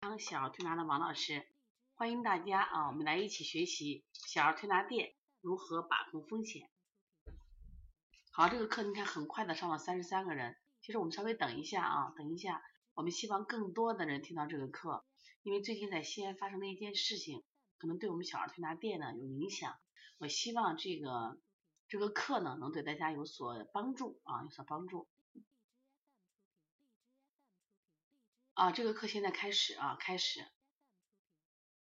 当小儿推拿的王老师，欢迎大家啊，我们来一起学习小儿推拿店如何把控风险。好，这个课你看很快的上了三十三个人，其实我们稍微等一下啊，等一下，我们希望更多的人听到这个课，因为最近在西安发生的一件事情，可能对我们小儿推拿店呢有影响。我希望这个这个课呢能对大家有所帮助啊，有所帮助。啊，这个课现在开始啊，开始。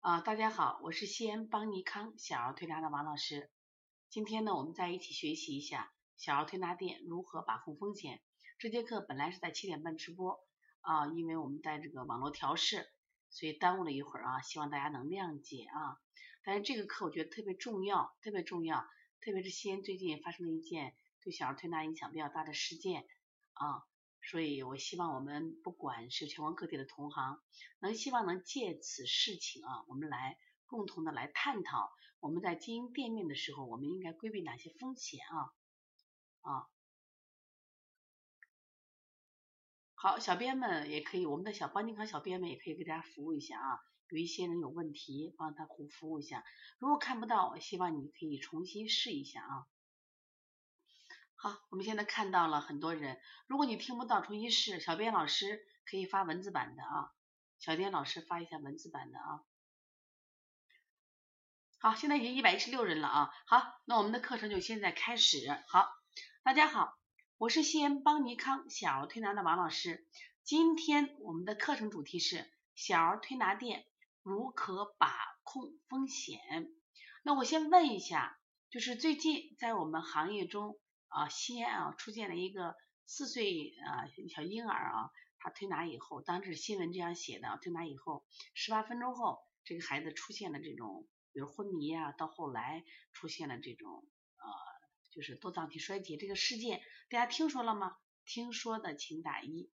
啊，大家好，我是西安邦尼康小儿推拿的王老师。今天呢，我们再一起学习一下小儿推拿店如何把控风险。这节课本来是在七点半直播啊，因为我们在这个网络调试，所以耽误了一会儿啊，希望大家能谅解啊。但是这个课我觉得特别重要，特别重要，特别是西安最近发生了一件对小儿推拿影响比较大的事件啊。所以，我希望我们不管是全国各地的同行，能希望能借此事情啊，我们来共同的来探讨，我们在经营店面的时候，我们应该规避哪些风险啊？啊，好，小编们也可以，我们的小邦尼康小编们也可以给大家服务一下啊。有一些人有问题，帮他服服务一下。如果看不到，我希望你可以重新试一下啊。好，我们现在看到了很多人。如果你听不到，重新试。小编老师可以发文字版的啊，小编老师发一下文字版的啊。好，现在已经一百一十六人了啊。好，那我们的课程就现在开始。好，大家好，我是西安邦尼康小儿推拿的王老师。今天我们的课程主题是小儿推拿店如何把控风险。那我先问一下，就是最近在我们行业中。啊，西安啊出现了一个四岁啊小婴儿啊，他推拿以后，当时新闻这样写的，推拿以后十八分钟后，这个孩子出现了这种，比如昏迷啊，到后来出现了这种呃，就是多脏器衰竭这个事件，大家听说了吗？听说的请打一，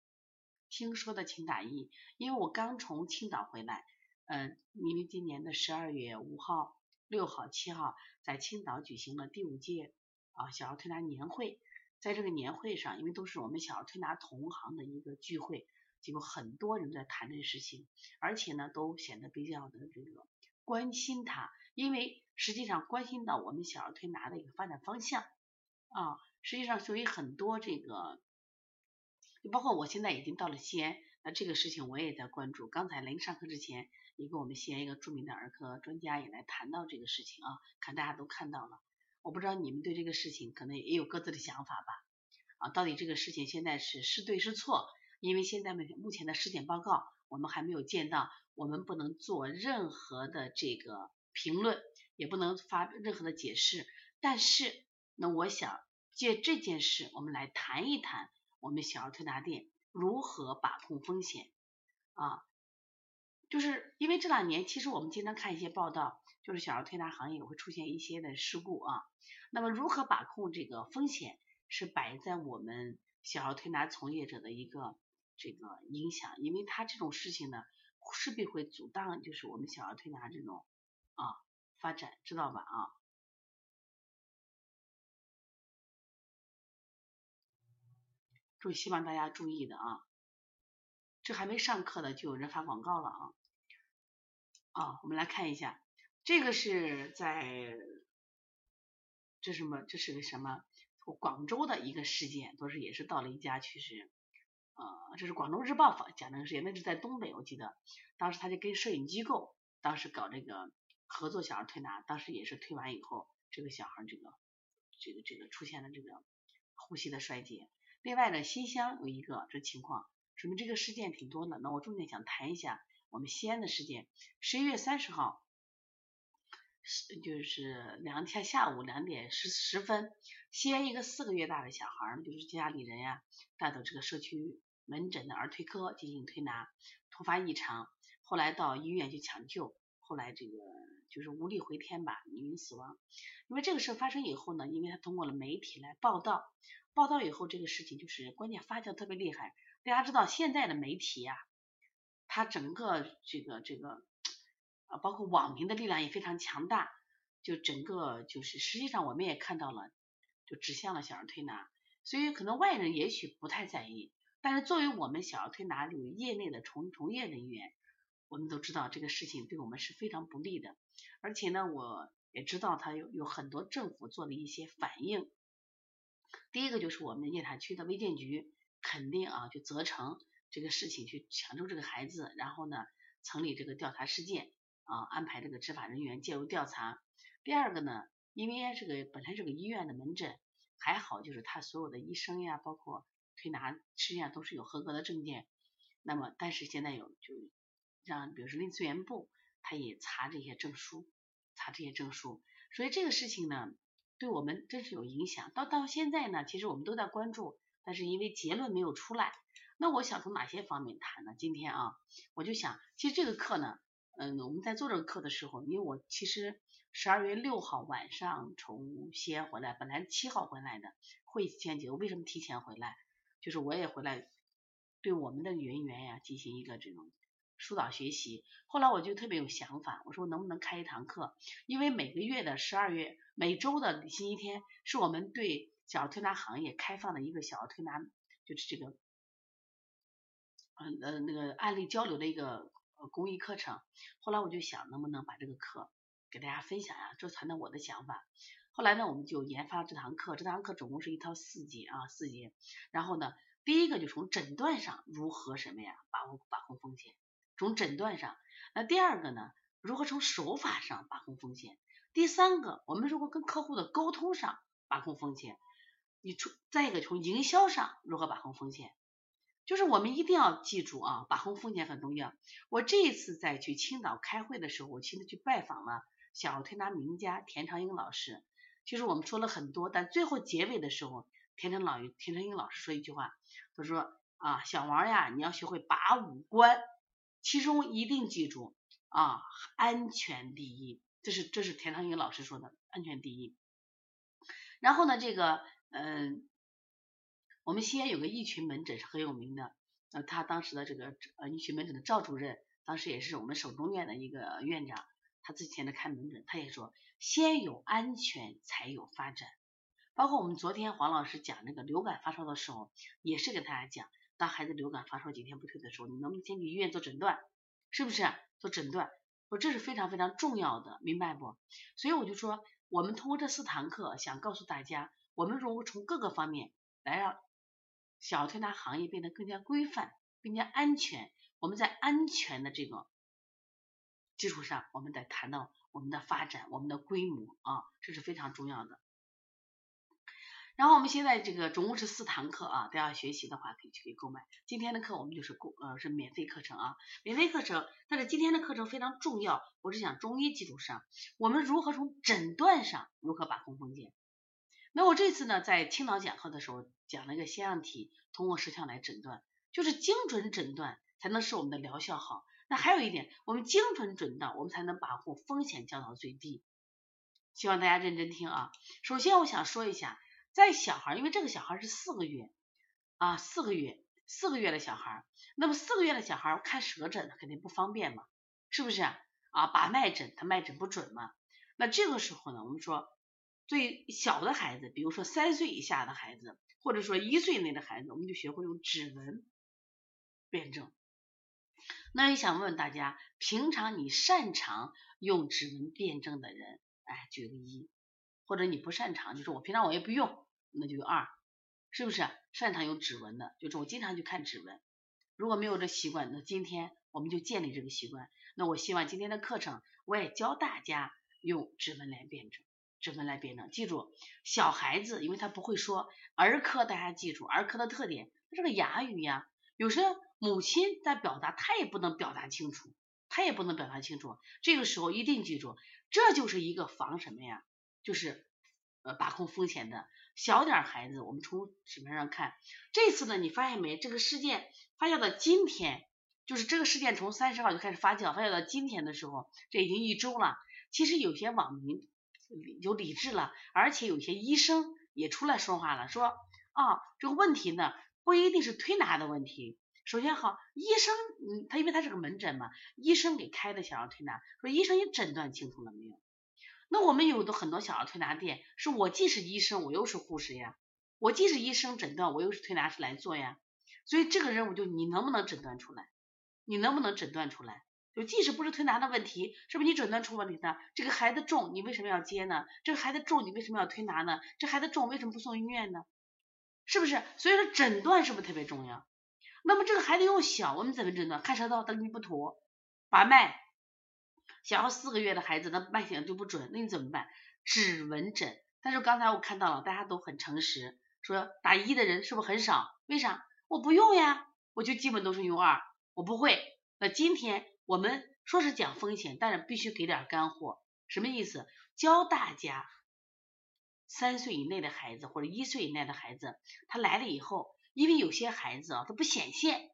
听说的请打一，因为我刚从青岛回来，嗯，因为今年的十二月五号、六号、七号在青岛举行了第五届。啊，小儿推拿年会，在这个年会上，因为都是我们小儿推拿同行的一个聚会，结果很多人在谈这个事情，而且呢，都显得比较的这个关心他，因为实际上关心到我们小儿推拿的一个发展方向啊。实际上，所以很多这个，就包括我现在已经到了西安，那这个事情我也在关注。刚才临上课之前，一个我们西安一个著名的儿科专家也来谈到这个事情啊，看大家都看到了。我不知道你们对这个事情可能也有各自的想法吧？啊，到底这个事情现在是是对是错？因为现在目目前的尸检报告我们还没有见到，我们不能做任何的这个评论，也不能发任何的解释。但是，那我想借这件事，我们来谈一谈我们小儿推拿店如何把控风险啊。就是因为这两年，其实我们经常看一些报道，就是小儿推拿行业会出现一些的事故啊。那么如何把控这个风险，是摆在我们小儿推拿从业者的一个这个影响，因为他这种事情呢，势必会阻挡就是我们小儿推拿这种啊发展，知道吧啊？注意，希望大家注意的啊。这还没上课的就有人发广告了啊。啊，我们来看一下，这个是在这什么？这是个什么？广州的一个事件，都是也是到了一家去是，呃，这是广州日报发讲那个事情，那是在东北，我记得当时他就跟摄影机构当时搞这个合作小孩推拿，当时也是推完以后，这个小孩这个这个这个出现了这个呼吸的衰竭。另外呢，新乡有一个这情况，说明这个事件挺多的。那我重点想谈一下。我们西安的事件，十一月三十号，就是两天下午两点十十分，西安一个四个月大的小孩儿，就是家里人呀带到这个社区门诊的儿推科进行推拿，突发异常，后来到医院去抢救，后来这个就是无力回天吧，因为死亡。因为这个事发生以后呢，因为他通过了媒体来报道，报道以后这个事情就是关键发酵特别厉害。大家知道现在的媒体呀。它整个这个这个啊，包括网民的力量也非常强大，就整个就是实际上我们也看到了，就指向了小儿推拿，所以可能外人也许不太在意，但是作为我们小儿推拿这个业内的从从业人员，我们都知道这个事情对我们是非常不利的，而且呢，我也知道他有有很多政府做了一些反应。第一个就是我们雁塔区的卫健局肯定啊，就责成这个事情去抢救这个孩子，然后呢，成立这个调查事件啊，安排这个执法人员介入调查。第二个呢，因为这个本来这个医院的门诊还好，就是他所有的医生呀，包括推拿实际上都是有合格的证件。那么，但是现在有就。让比如说临资源部，他也查这些证书，查这些证书，所以这个事情呢，对我们真是有影响。到到现在呢，其实我们都在关注，但是因为结论没有出来，那我想从哪些方面谈呢？今天啊，我就想，其实这个课呢，嗯，我们在做这个课的时候，因为我其实十二月六号晚上从西安回来，本来七号回来的，会前结束，为什么提前回来？就是我也回来，对我们的人员呀进行一个这种。疏导学习，后来我就特别有想法，我说能不能开一堂课？因为每个月的十二月，每周的星期天是我们对小儿推拿行业开放的一个小儿推拿，就是这个，嗯呃那个案例交流的一个公益课程。后来我就想，能不能把这个课给大家分享呀？这传的我的想法。后来呢，我们就研发了这堂课，这堂课总共是一套四节啊，四节。然后呢，第一个就从诊断上如何什么呀，把握把控风险。从诊断上，那第二个呢？如何从手法上把控风险？第三个，我们如果跟客户的沟通上把控风险，你从再一个从营销上如何把控风险？就是我们一定要记住啊，把控风险很重要。我这一次在去青岛开会的时候，我亲自去拜访了小儿推拿名家田长英老师。其实我们说了很多，但最后结尾的时候，田长老田长英老师说一句话，他说啊，小王呀，你要学会把五关。其中一定记住啊，安全第一，这是这是田长英老师说的，安全第一。然后呢，这个嗯，我们西安有个一群门诊是很有名的，呃，他当时的这个呃一群门诊的赵主任，当时也是我们省中院的一个院长，他之前的开门诊，他也说，先有安全才有发展。包括我们昨天黄老师讲那个流感发烧的时候，也是给大家讲。当孩子流感发烧几天不退的时候，你能不能先去医院做诊断？是不是做诊断？说这是非常非常重要的，明白不？所以我就说，我们通过这四堂课，想告诉大家，我们如果从各个方面来让小推拿行业变得更加规范、更加安全。我们在安全的这个基础上，我们再谈到我们的发展、我们的规模啊，这是非常重要的。然后我们现在这个总共是四堂课啊，大家学习的话可以去购买。今天的课我们就是购呃是免费课程啊，免费课程。但是今天的课程非常重要，我是讲中医基础上，我们如何从诊断上如何把控风险。那我这次呢在青岛讲课的时候讲了一个现象题，通过舌象来诊断，就是精准诊断才能使我们的疗效好。那还有一点，我们精准诊断，我们才能把控风险降到最低。希望大家认真听啊。首先我想说一下。在小孩，因为这个小孩是四个月啊，四个月，四个月的小孩，那么四个月的小孩看舌诊肯定不方便嘛，是不是啊？把脉诊他脉诊不准嘛？那这个时候呢，我们说最小的孩子，比如说三岁以下的孩子，或者说一岁内的孩子，我们就学会用指纹辨证。那也想问问大家，平常你擅长用指纹辨证的人，哎，举个一，或者你不擅长，就是我平常我也不用。那就二，是不是擅长用指纹的？就是我经常去看指纹。如果没有这习惯，那今天我们就建立这个习惯。那我希望今天的课程，我也教大家用指纹来辨证，指纹来辨证。记住，小孩子因为他不会说，儿科大家记住，儿科的特点，他这个哑语呀，有时候母亲在表达，他也不能表达清楚，他也不能表达清楚。这个时候一定记住，这就是一个防什么呀？就是呃把控风险的。小点孩子，我们从纸面上看，这次呢，你发现没？这个事件发酵到今天，就是这个事件从三十号就开始发酵，发酵到今天的时候，这已经一周了。其实有些网民有理智了，而且有些医生也出来说话了，说啊，这个问题呢不一定是推拿的问题。首先好，医生，嗯，他因为他是个门诊嘛，医生给开的想要推拿，说医生你诊断清楚了没有？那我们有的很多小儿推拿店，是我既是医生，我又是护士呀，我既是医生诊断，我又是推拿师来做呀，所以这个任务就你能不能诊断出来？你能不能诊断出来？就即使不是推拿的问题，是不是你诊断出问题的？这个孩子重，你为什么要接呢？这个孩子重，你为什么要推拿呢？这孩子重，为什么不送医院呢？是不是？所以说诊断是不是特别重要？那么这个孩子又小，我们怎么诊断？看舌头，等你不妥，把脉。小四个月的孩子，那脉象就不准，那你怎么办？指纹诊。但是刚才我看到了，大家都很诚实，说打一的人是不是很少？为啥？我不用呀，我就基本都是用二，我不会。那今天我们说是讲风险，但是必须给点干货。什么意思？教大家三岁以内的孩子或者一岁以内的孩子，他来了以后，因为有些孩子啊，他不显现，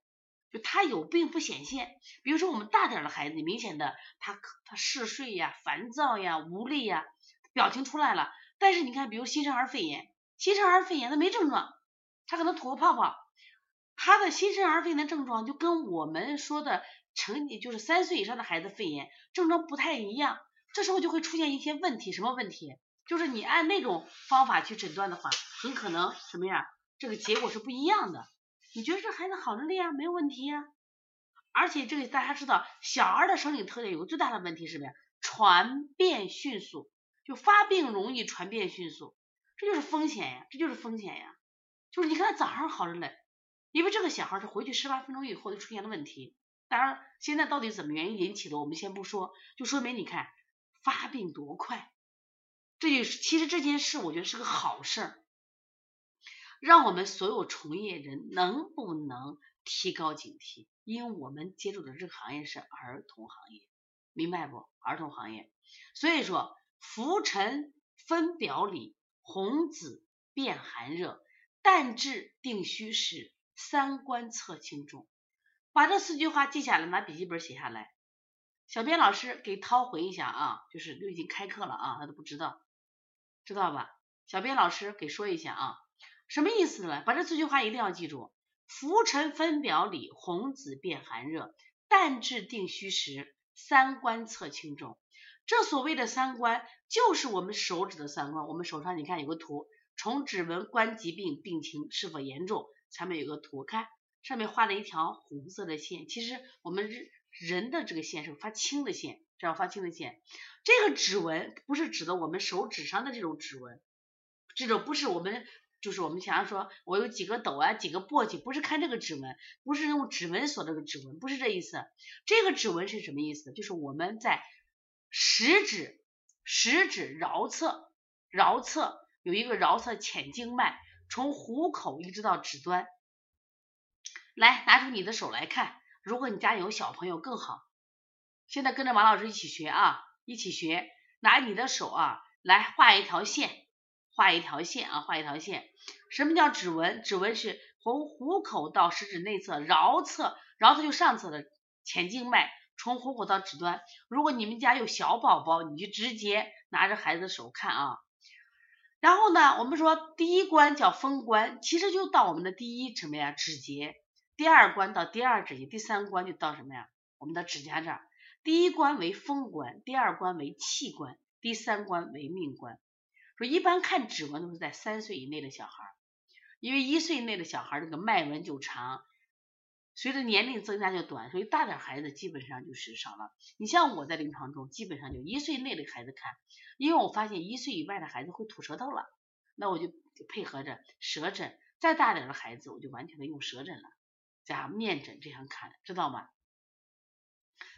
就他有病不显现。比如说我们大点的孩子，明显的他他嗜睡呀、烦躁呀、无力呀，表情出来了。但是你看，比如新生儿肺炎，新生儿肺炎他没症状，他可能吐个泡泡，他的新生儿肺炎的症状就跟我们说的。成年就是三岁以上的孩子肺炎症状不太一样，这时候就会出现一些问题，什么问题？就是你按那种方法去诊断的话，很可能什么呀？这个结果是不一样的。你觉得这孩子好着呢呀，没有问题呀。而且这个大家知道，小儿的生理特点有个最大的问题是什么呀？传变迅速，就发病容易，传变迅速，这就是风险呀，这就是风险呀。就是你看他早上好着嘞，因为这个小孩是回去十八分钟以后就出现了问题。当然，现在到底怎么原因引起的，我们先不说，就说明你看发病多快，这就是其实这件事，我觉得是个好事儿，让我们所有从业人能不能提高警惕？因为我们接触的这个行业是儿童行业，明白不？儿童行业，所以说浮沉分表里，红紫变寒热，淡质定虚实，三观测轻重。把这四句话记下来，拿笔记本写下来。小编老师给涛回一下啊，就是都已经开课了啊，他都不知道，知道吧？小编老师给说一下啊，什么意思呢？把这四句话一定要记住：浮沉分表里，红紫变寒热，淡质定虚实，三观测轻重。这所谓的三观，就是我们手指的三观。我们手上你看有个图，从指纹观疾病病情是否严重，前面有个图，看。上面画了一条红色的线，其实我们人人的这个线是发青的线，这样发青的线。这个指纹不是指的我们手指上的这种指纹，这种不是我们就是我们想要说我有几个斗啊，几个簸箕，不是看这个指纹，不是用指纹锁这个指纹，不是这意思。这个指纹是什么意思？就是我们在食指食指桡侧桡侧有一个桡侧浅经脉，从虎口一直到指端。来，拿出你的手来看。如果你家有小朋友更好。现在跟着王老师一起学啊，一起学。拿你的手啊，来画一条线，画一条线啊，画一条线。什么叫指纹？指纹是从虎口到食指内侧桡侧，桡侧就上侧的前静脉，从虎口到指端。如果你们家有小宝宝，你就直接拿着孩子的手看啊。然后呢，我们说第一关叫封关，其实就到我们的第一什么呀？指节。第二关到第二指节，第三关就到什么呀？我们的指甲这儿。第一关为风关，第二关为气关，第三关为命关。说一般看指纹都是在三岁以内的小孩，因为一岁内的小孩这个脉纹就长，随着年龄增加就短，所以大点孩子基本上就是少了。你像我在临床中，基本上就一岁内的孩子看，因为我发现一岁以外的孩子会吐舌头了，那我就配合着舌诊。再大点的孩子，我就完全的用舌诊了。加面诊这样看，知道吗？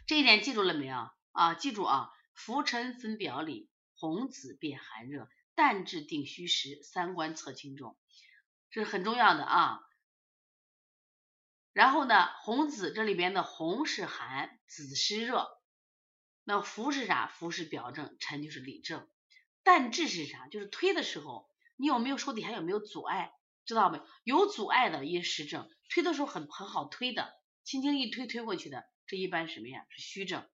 这一点记住了没有啊？记住啊！浮沉分表里，红紫辨寒热，淡质定虚实，三观测轻重，这是很重要的啊。然后呢，红紫这里边的红是寒，紫是热。那浮是啥？浮是表证，沉就是里证。淡质是啥？就是推的时候，你有没有手底下有没有阻碍？知道没？有阻碍的阴实症。推的时候很很好推的，轻轻一推推过去的，这一般什么呀？是虚症。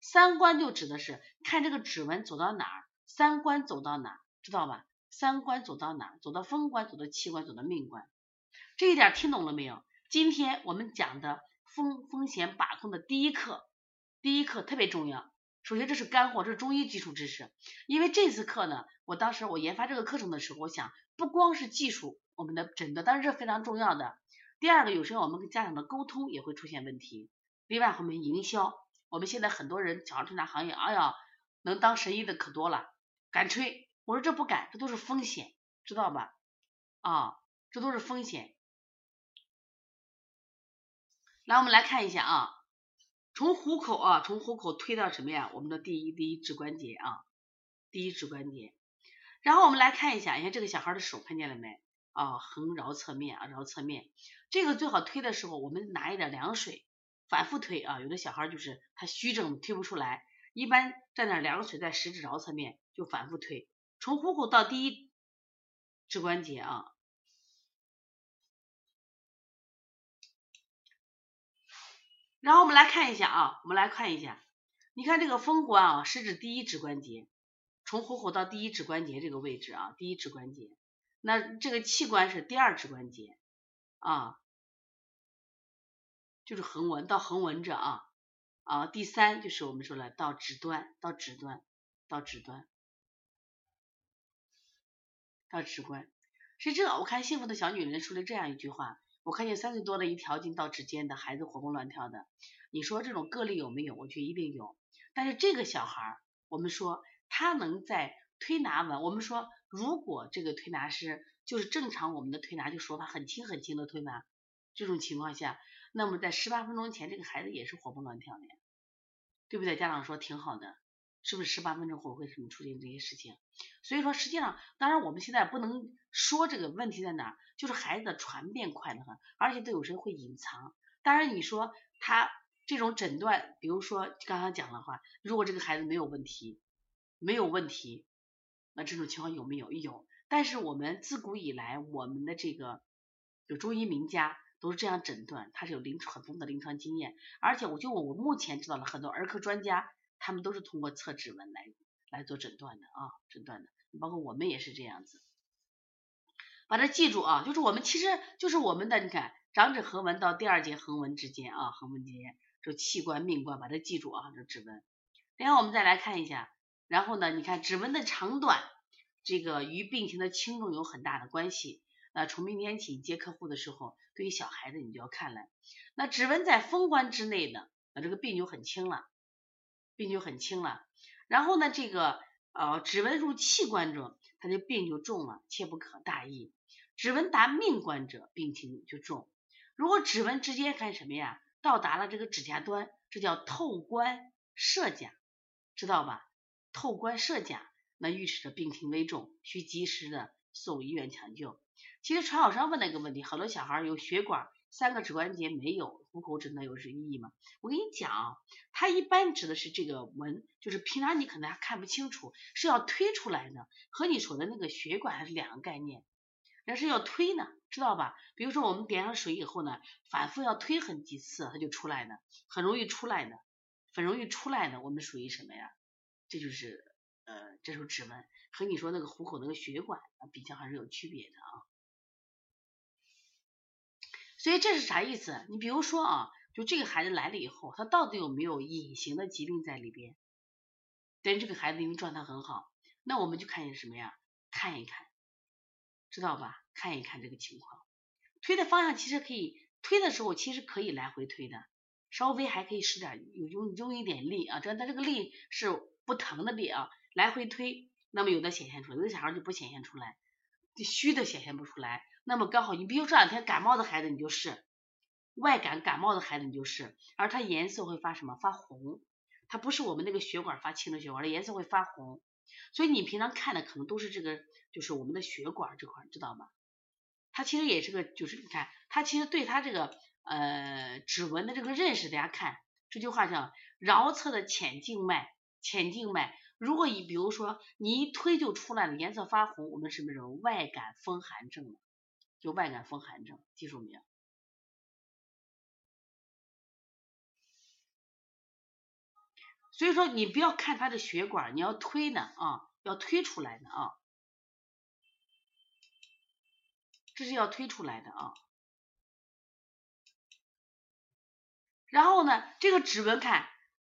三关就指的是看这个指纹走到哪儿，三关走到哪儿，知道吧？三关走到哪儿？走到风关，走到气关，走到命关。这一点听懂了没有？今天我们讲的风风险把控的第一课，第一课特别重要。首先这是干货，这是中医基础知识。因为这次课呢，我当时我研发这个课程的时候，我想不光是技术，我们的诊断当然是非常重要的。第二个，有时候我们跟家长的沟通也会出现问题。另外，我们营销，我们现在很多人小儿推拿行业，哎呀，能当神医的可多了，敢吹。我说这不敢，这都是风险，知道吧？啊，这都是风险。来，我们来看一下啊，从虎口啊，从虎口推到什么呀？我们的第一第一指关节啊，第一指关节。然后我们来看一下，你看这个小孩的手看见了没？啊，横桡侧面啊，桡侧面。这个最好推的时候，我们拿一点凉水，反复推啊。有的小孩就是他虚症推不出来，一般蘸点凉水在食指桡侧面就反复推，从虎口到第一指关节啊。然后我们来看一下啊，我们来看一下，你看这个风关啊，是指第一指关节，从虎口到第一指关节这个位置啊，第一指关节。那这个气关是第二指关节啊，就是横纹到横纹这啊啊。第三就是我们说了到指端，到指端，到指端，到指关。是这，我看幸福的小女人说了这样一句话。我看见三岁多的一条筋到指尖的孩子活蹦乱跳的，你说这种个例有没有？我觉得一定有。但是这个小孩儿，我们说他能在推拿完，我们说如果这个推拿师就是正常我们的推拿就手法很轻很轻的推拿，这种情况下，那么在十八分钟前这个孩子也是活蹦乱跳的，对不对？家长说挺好的。是不是十八分钟后会什么出现这些事情？所以说，实际上，当然我们现在不能说这个问题在哪，就是孩子的传变快的很，而且都有时候会隐藏。当然你说他这种诊断，比如说刚刚讲的话，如果这个孩子没有问题，没有问题，那这种情况有没有？有。但是我们自古以来，我们的这个有中医名家都是这样诊断，他是有临床很丰富的临床经验，而且我就我目前知道了很多儿科专家。他们都是通过测指纹来来做诊断的啊，诊断的，包括我们也是这样子。把它记住啊，就是我们其实就是我们的，你看掌指横纹到第二节横纹之间啊，横纹之间这气关命关，把它记住啊，这指纹。然后我们再来看一下，然后呢，你看指纹的长短，这个与病情的轻重有很大的关系。那从明天起接客户的时候，对于小孩子你就要看了。那指纹在风关之内的，那这个病就很轻了。病就很轻了，然后呢，这个呃指纹入气关者，他的病就重了，切不可大意。指纹达命关者，病情就重。如果指纹直接干什么呀？到达了这个指甲端，这叫透关射甲，知道吧？透关射甲，那预示着病情危重，需及时的送医院抢救。其实传好生问了一个问题，好多小孩有血管。三个指关节没有，虎口指那有是意义吗？我跟你讲，它一般指的是这个纹，就是平常你可能还看不清楚，是要推出来的，和你说的那个血管还是两个概念，那是要推呢，知道吧？比如说我们点上水以后呢，反复要推很几次，它就出来的，很容易出来的，很容易出来的，我们属于什么呀？这就是呃，这是指纹，和你说那个虎口那个血管比较还是有区别的啊。所以这是啥意思？你比如说啊，就这个孩子来了以后，他到底有没有隐形的疾病在里边？但是这个孩子因为状态很好，那我们就看见什么呀？看一看，知道吧？看一看这个情况。推的方向其实可以，推的时候其实可以来回推的，稍微还可以使点有用用一点力啊，这但这个力是不疼的力啊，来回推，那么有的显现出来，有的小孩就不显现出来，就虚的显现不出来。那么刚好，你比如这两天感冒的孩子，你就是外感感冒的孩子，你就是，而它颜色会发什么？发红，它不是我们那个血管发青的血管，它颜色会发红，所以你平常看的可能都是这个，就是我们的血管这块，知道吗？它其实也是个，就是你看，它其实对它这个呃指纹的这个认识，大家看这句话叫桡侧的浅静脉，浅静脉，如果你比如说你一推就出来了，颜色发红，我们什么时候外感风寒症了？就外感风寒症，记住没有？所以说你不要看他的血管，你要推呢啊，要推出来的啊，这是要推出来的啊。然后呢，这个指纹看，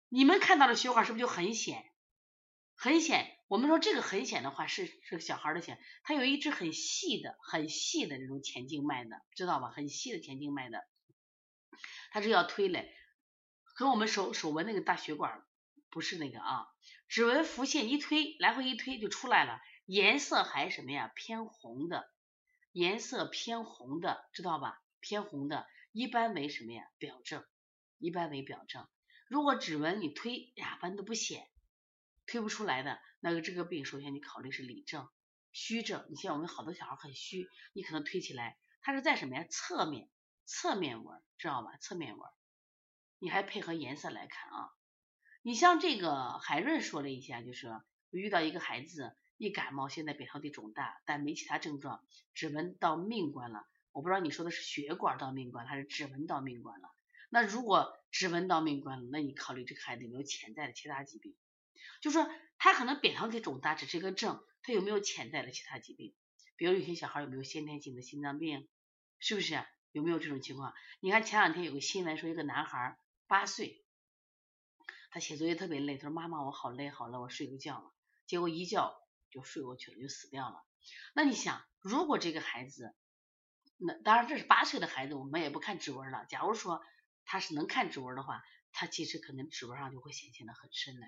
你们看到的血管是不是就很显，很显？我们说这个很显的话是是小孩的显，他有一支很细的、很细的这种前静脉的，知道吧？很细的前静脉的，他是要推嘞，和我们手手纹那个大血管不是那个啊，指纹浮现一推，来回一推就出来了，颜色还什么呀？偏红的，颜色偏红的，知道吧？偏红的，一般为什么呀？表症，一般为表症。如果指纹你推呀，斑都不显，推不出来的，那个这个病首先你考虑是里症、虚症。你像我们好多小孩很虚，你可能推起来，它是在什么呀？侧面，侧面纹，知道吧？侧面纹。你还配合颜色来看啊。你像这个海润说了一下，就是遇到一个孩子一感冒，现在扁桃体肿大，但没其他症状，指纹到命关了。我不知道你说的是血管到命关还是指纹到命关了。那如果指纹到命关了，那你考虑这个孩子有没有潜在的其他疾病？就说他可能扁桃体肿大只是一个症，他有没有潜在的其他疾病？比如有些小孩有没有先天性的心脏病？是不是？有没有这种情况？你看前两天有个新闻说一个男孩八岁，他写作业特别累，他说妈妈我好累好累，我睡个觉了，结果一觉就睡过去了，就死掉了。那你想，如果这个孩子，那当然这是八岁的孩子，我们也不看指纹了。假如说他是能看指纹的话，他其实可能指纹上就会显现的很深的，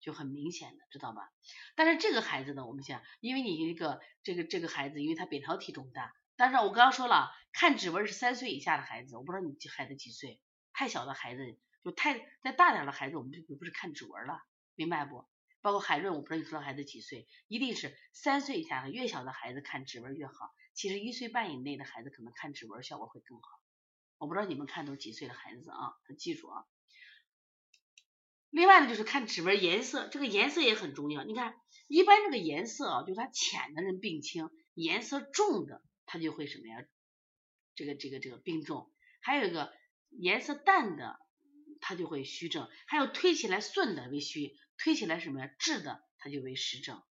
就很明显的，知道吧？但是这个孩子呢，我们想，因为你一个这个这个孩子，因为他扁桃体肿大，但是我刚刚说了，看指纹是三岁以下的孩子，我不知道你孩子几岁，太小的孩子就太再大点的孩子，我们就不是看指纹了，明白不？包括海润，我不知道你说的孩子几岁，一定是三岁以下的，越小的孩子看指纹越好。其实一岁半以内的孩子可能看指纹效果会更好。我不知道你们看都几岁的孩子啊？记住啊。另外呢，就是看指纹颜色，这个颜色也很重要。你看，一般这个颜色啊，就是它浅的人病轻，颜色重的他就会什么呀？这个这个这个病重。还有一个颜色淡的，它就会虚症。还有推起来顺的为虚，推起来什么呀？滞的，它就为实症。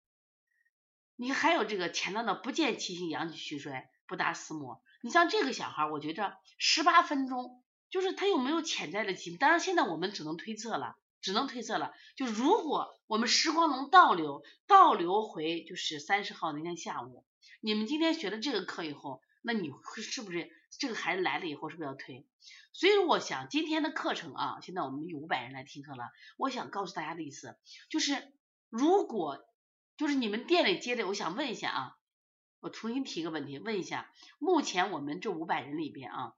你还有这个前段的不见其形，阳气虚衰，不达思摩。你像这个小孩，我觉着十八分钟，就是他有没有潜在的疾病？当然现在我们只能推测了，只能推测了。就如果我们时光能倒流，倒流回就是三十号那天下午，你们今天学了这个课以后，那你是不是这个孩子来了以后是不是要推？所以我想今天的课程啊，现在我们有五百人来听课了，我想告诉大家的意思就是，如果就是你们店里接的，我想问一下啊。我重新提个问题，问一下，目前我们这五百人里边啊，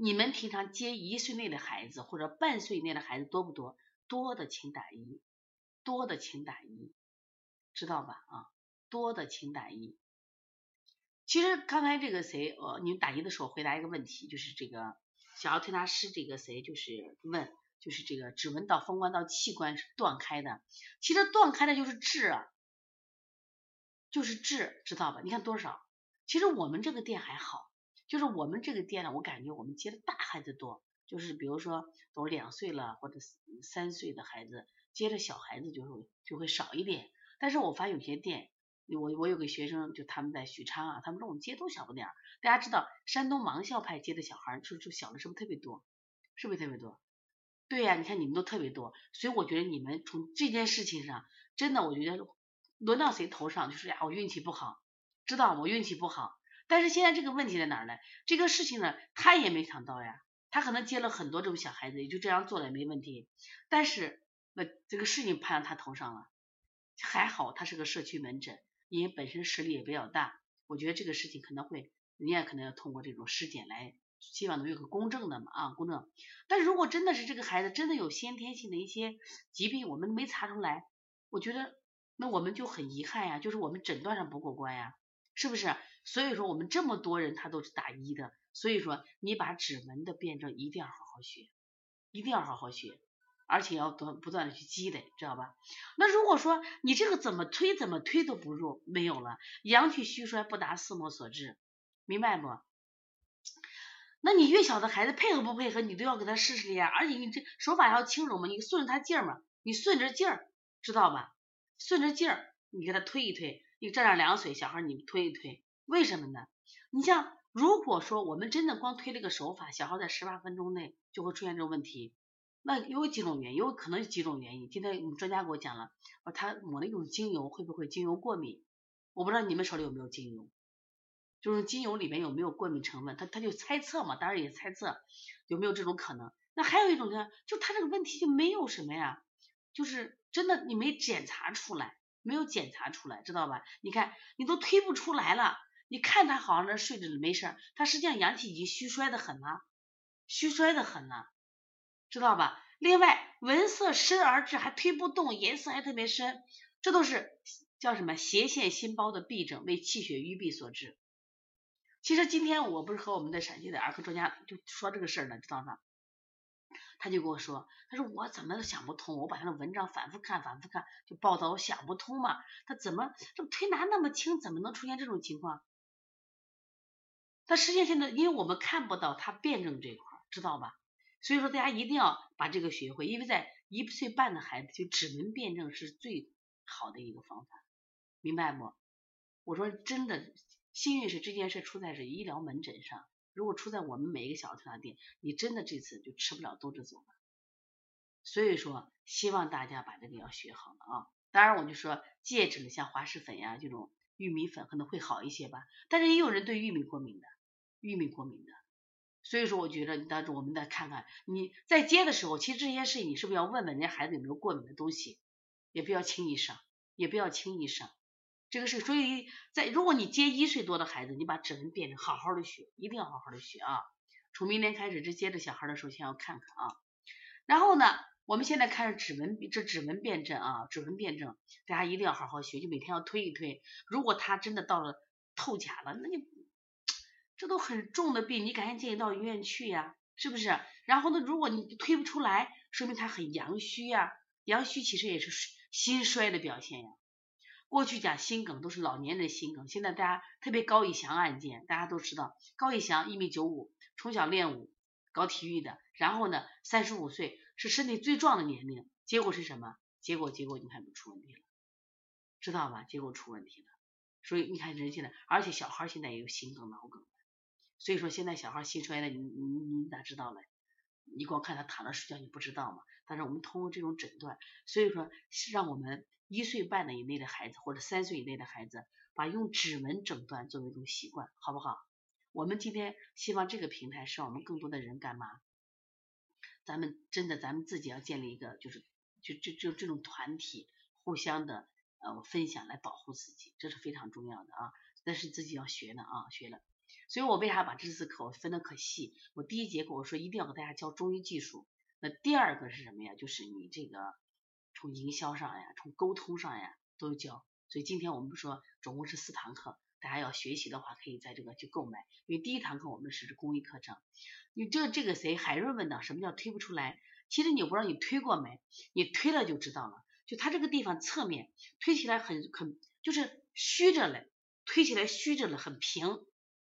你们平常接一岁内的孩子或者半岁内的孩子多不多？多的请打一，多的请打一，知道吧？啊，多的请打一。其实刚才这个谁，呃，你们打一的时候回答一个问题，就是这个小儿推拿师这个谁，就是问，就是这个指纹到风关到器官是断开的，其实断开的就是痣。就是痣，知道吧？你看多少？其实我们这个店还好，就是我们这个店呢，我感觉我们接的大孩子多，就是比如说都两岁了或者三岁的孩子，接的小孩子就会就会少一点。但是我发现有些店，我我有个学生就他们在许昌啊，他们说我们接都小不点儿。大家知道山东盲校派接的小孩就就小的是不是特别多？是不是特别多？对呀，你看你们都特别多，所以我觉得你们从这件事情上，真的我觉得。轮到谁头上就是呀，我运气不好，知道我运气不好。但是现在这个问题在哪儿呢？这个事情呢，他也没想到呀。他可能接了很多这种小孩子，也就这样做了也没问题。但是那这个事情判到他头上了，还好他是个社区门诊，因为本身实力也比较大。我觉得这个事情可能会，人家可能要通过这种尸检来，希望能有个公正的嘛啊公正。但如果真的是这个孩子真的有先天性的一些疾病，我们没查出来，我觉得。那我们就很遗憾呀，就是我们诊断上不过关呀，是不是？所以说我们这么多人他都是打一的，所以说你把指纹的辩证一定要好好学，一定要好好学，而且要多不断的去积累，知道吧？那如果说你这个怎么推怎么推都不入，没有了，阳气虚衰不达四摩所致，明白不？那你越小的孩子配合不配合，你都要给他试试呀，而且你这手法要轻柔嘛，你顺着他劲儿嘛，你顺着劲儿，知道吧？顺着劲儿，你给他推一推，你沾上凉水，小孩你推一推，为什么呢？你像如果说我们真的光推这个手法，小孩在十八分钟内就会出现这种问题，那有几种原因，有可能有几种原因。今天我们专家给我讲了，说他抹那种精油会不会精油过敏？我不知道你们手里有没有精油，就是精油里面有没有过敏成分？他他就猜测嘛，当然也猜测有没有这种可能。那还有一种呢，就他这个问题就没有什么呀，就是真的你没检查出来，没有检查出来，知道吧？你看你都推不出来了，你看他好像那睡着没事儿，他实际上阳气已经虚衰的很了，虚衰的很了，知道吧？另外纹色深而滞，还推不动，颜色还特别深，这都是叫什么斜线心包的痹症，为气血瘀闭所致。其实今天我不是和我们的陕西的儿科专家就说这个事儿呢，知道吧？他就跟我说，他说我怎么都想不通，我把他的文章反复看，反复看，就报道我想不通嘛。他怎么这推拿那么轻，怎么能出现这种情况？但实际上现在，因为我们看不到他辩证这块，知道吧？所以说大家一定要把这个学会，因为在一岁半的孩子，就指纹辩证是最好的一个方法，明白不？我说真的，幸运是这件事出在是医疗门诊上。如果出在我们每一个小儿推拿店，你真的这次就吃不了兜着走了。所以说，希望大家把这个要学好了啊。当然，我就说戒指，像滑石粉呀这种玉米粉可能会好一些吧。但是也有人对玉米过敏的，玉米过敏的。所以说，我觉得你当时我们再看看，你在接的时候，其实这些事情你是不是要问问人家孩子有没有过敏的东西，也不要轻易上，也不要轻易上。这个是，所以在如果你接一岁多的孩子，你把指纹变成好好的学，一定要好好的学啊。从明天开始，这接着小孩的时候先要看看啊。然后呢，我们现在看指纹，这指纹辨证啊，指纹辨证，大家一定要好好学，就每天要推一推。如果他真的到了透甲了，那你这都很重的病，你赶紧建议到医院去呀，是不是？然后呢，如果你推不出来，说明他很阳虚呀，阳虚其实也是心衰的表现呀。过去讲心梗都是老年人心梗，现在大家特别高以翔案件，大家都知道高以翔一米九五，从小练武，搞体育的，然后呢三十五岁是身体最壮的年龄，结果是什么？结果结果你看就出问题了，知道吧？结果出问题了，所以你看人现在，而且小孩现在也有心梗、脑梗，所以说现在小孩心衰的，你你你咋知道嘞？你光看他躺着睡觉，你不知道吗？但是我们通过这种诊断，所以说是让我们。一岁半的以内的孩子或者三岁以内的孩子，把用指纹诊断作为一种习惯，好不好？我们今天希望这个平台是让我们更多的人干嘛？咱们真的咱们自己要建立一个，就是就就就这种团体，互相的呃分享来保护自己，这是非常重要的啊。但是自己要学的啊，学了。所以我为啥把这次课我分的可细？我第一节课我说一定要给大家教中医技术，那第二个是什么呀？就是你这个。从营销上呀，从沟通上呀，都教。所以今天我们不说总共是四堂课，大家要学习的话，可以在这个去购买。因为第一堂课我们是公益课程。你这这个谁海润问的，什么叫推不出来？其实你不知道你推过没？你推了就知道了。就它这个地方侧面推起来很很就是虚着嘞，推起来虚着了，很平，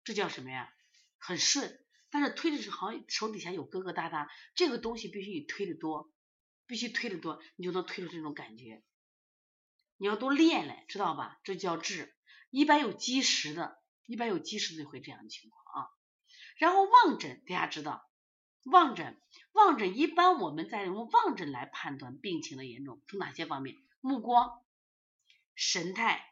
这叫什么呀？很顺。但是推的时候好像手底下有疙疙瘩瘩，这个东西必须你推的多。必须推的多，你就能推出这种感觉。你要多练嘞，知道吧？这叫治。一般有积食的，一般有积食的会这样的情况啊。然后望诊，大家知道，望诊，望诊一般我们在用望诊来判断病情的严重，从哪些方面？目光、神态、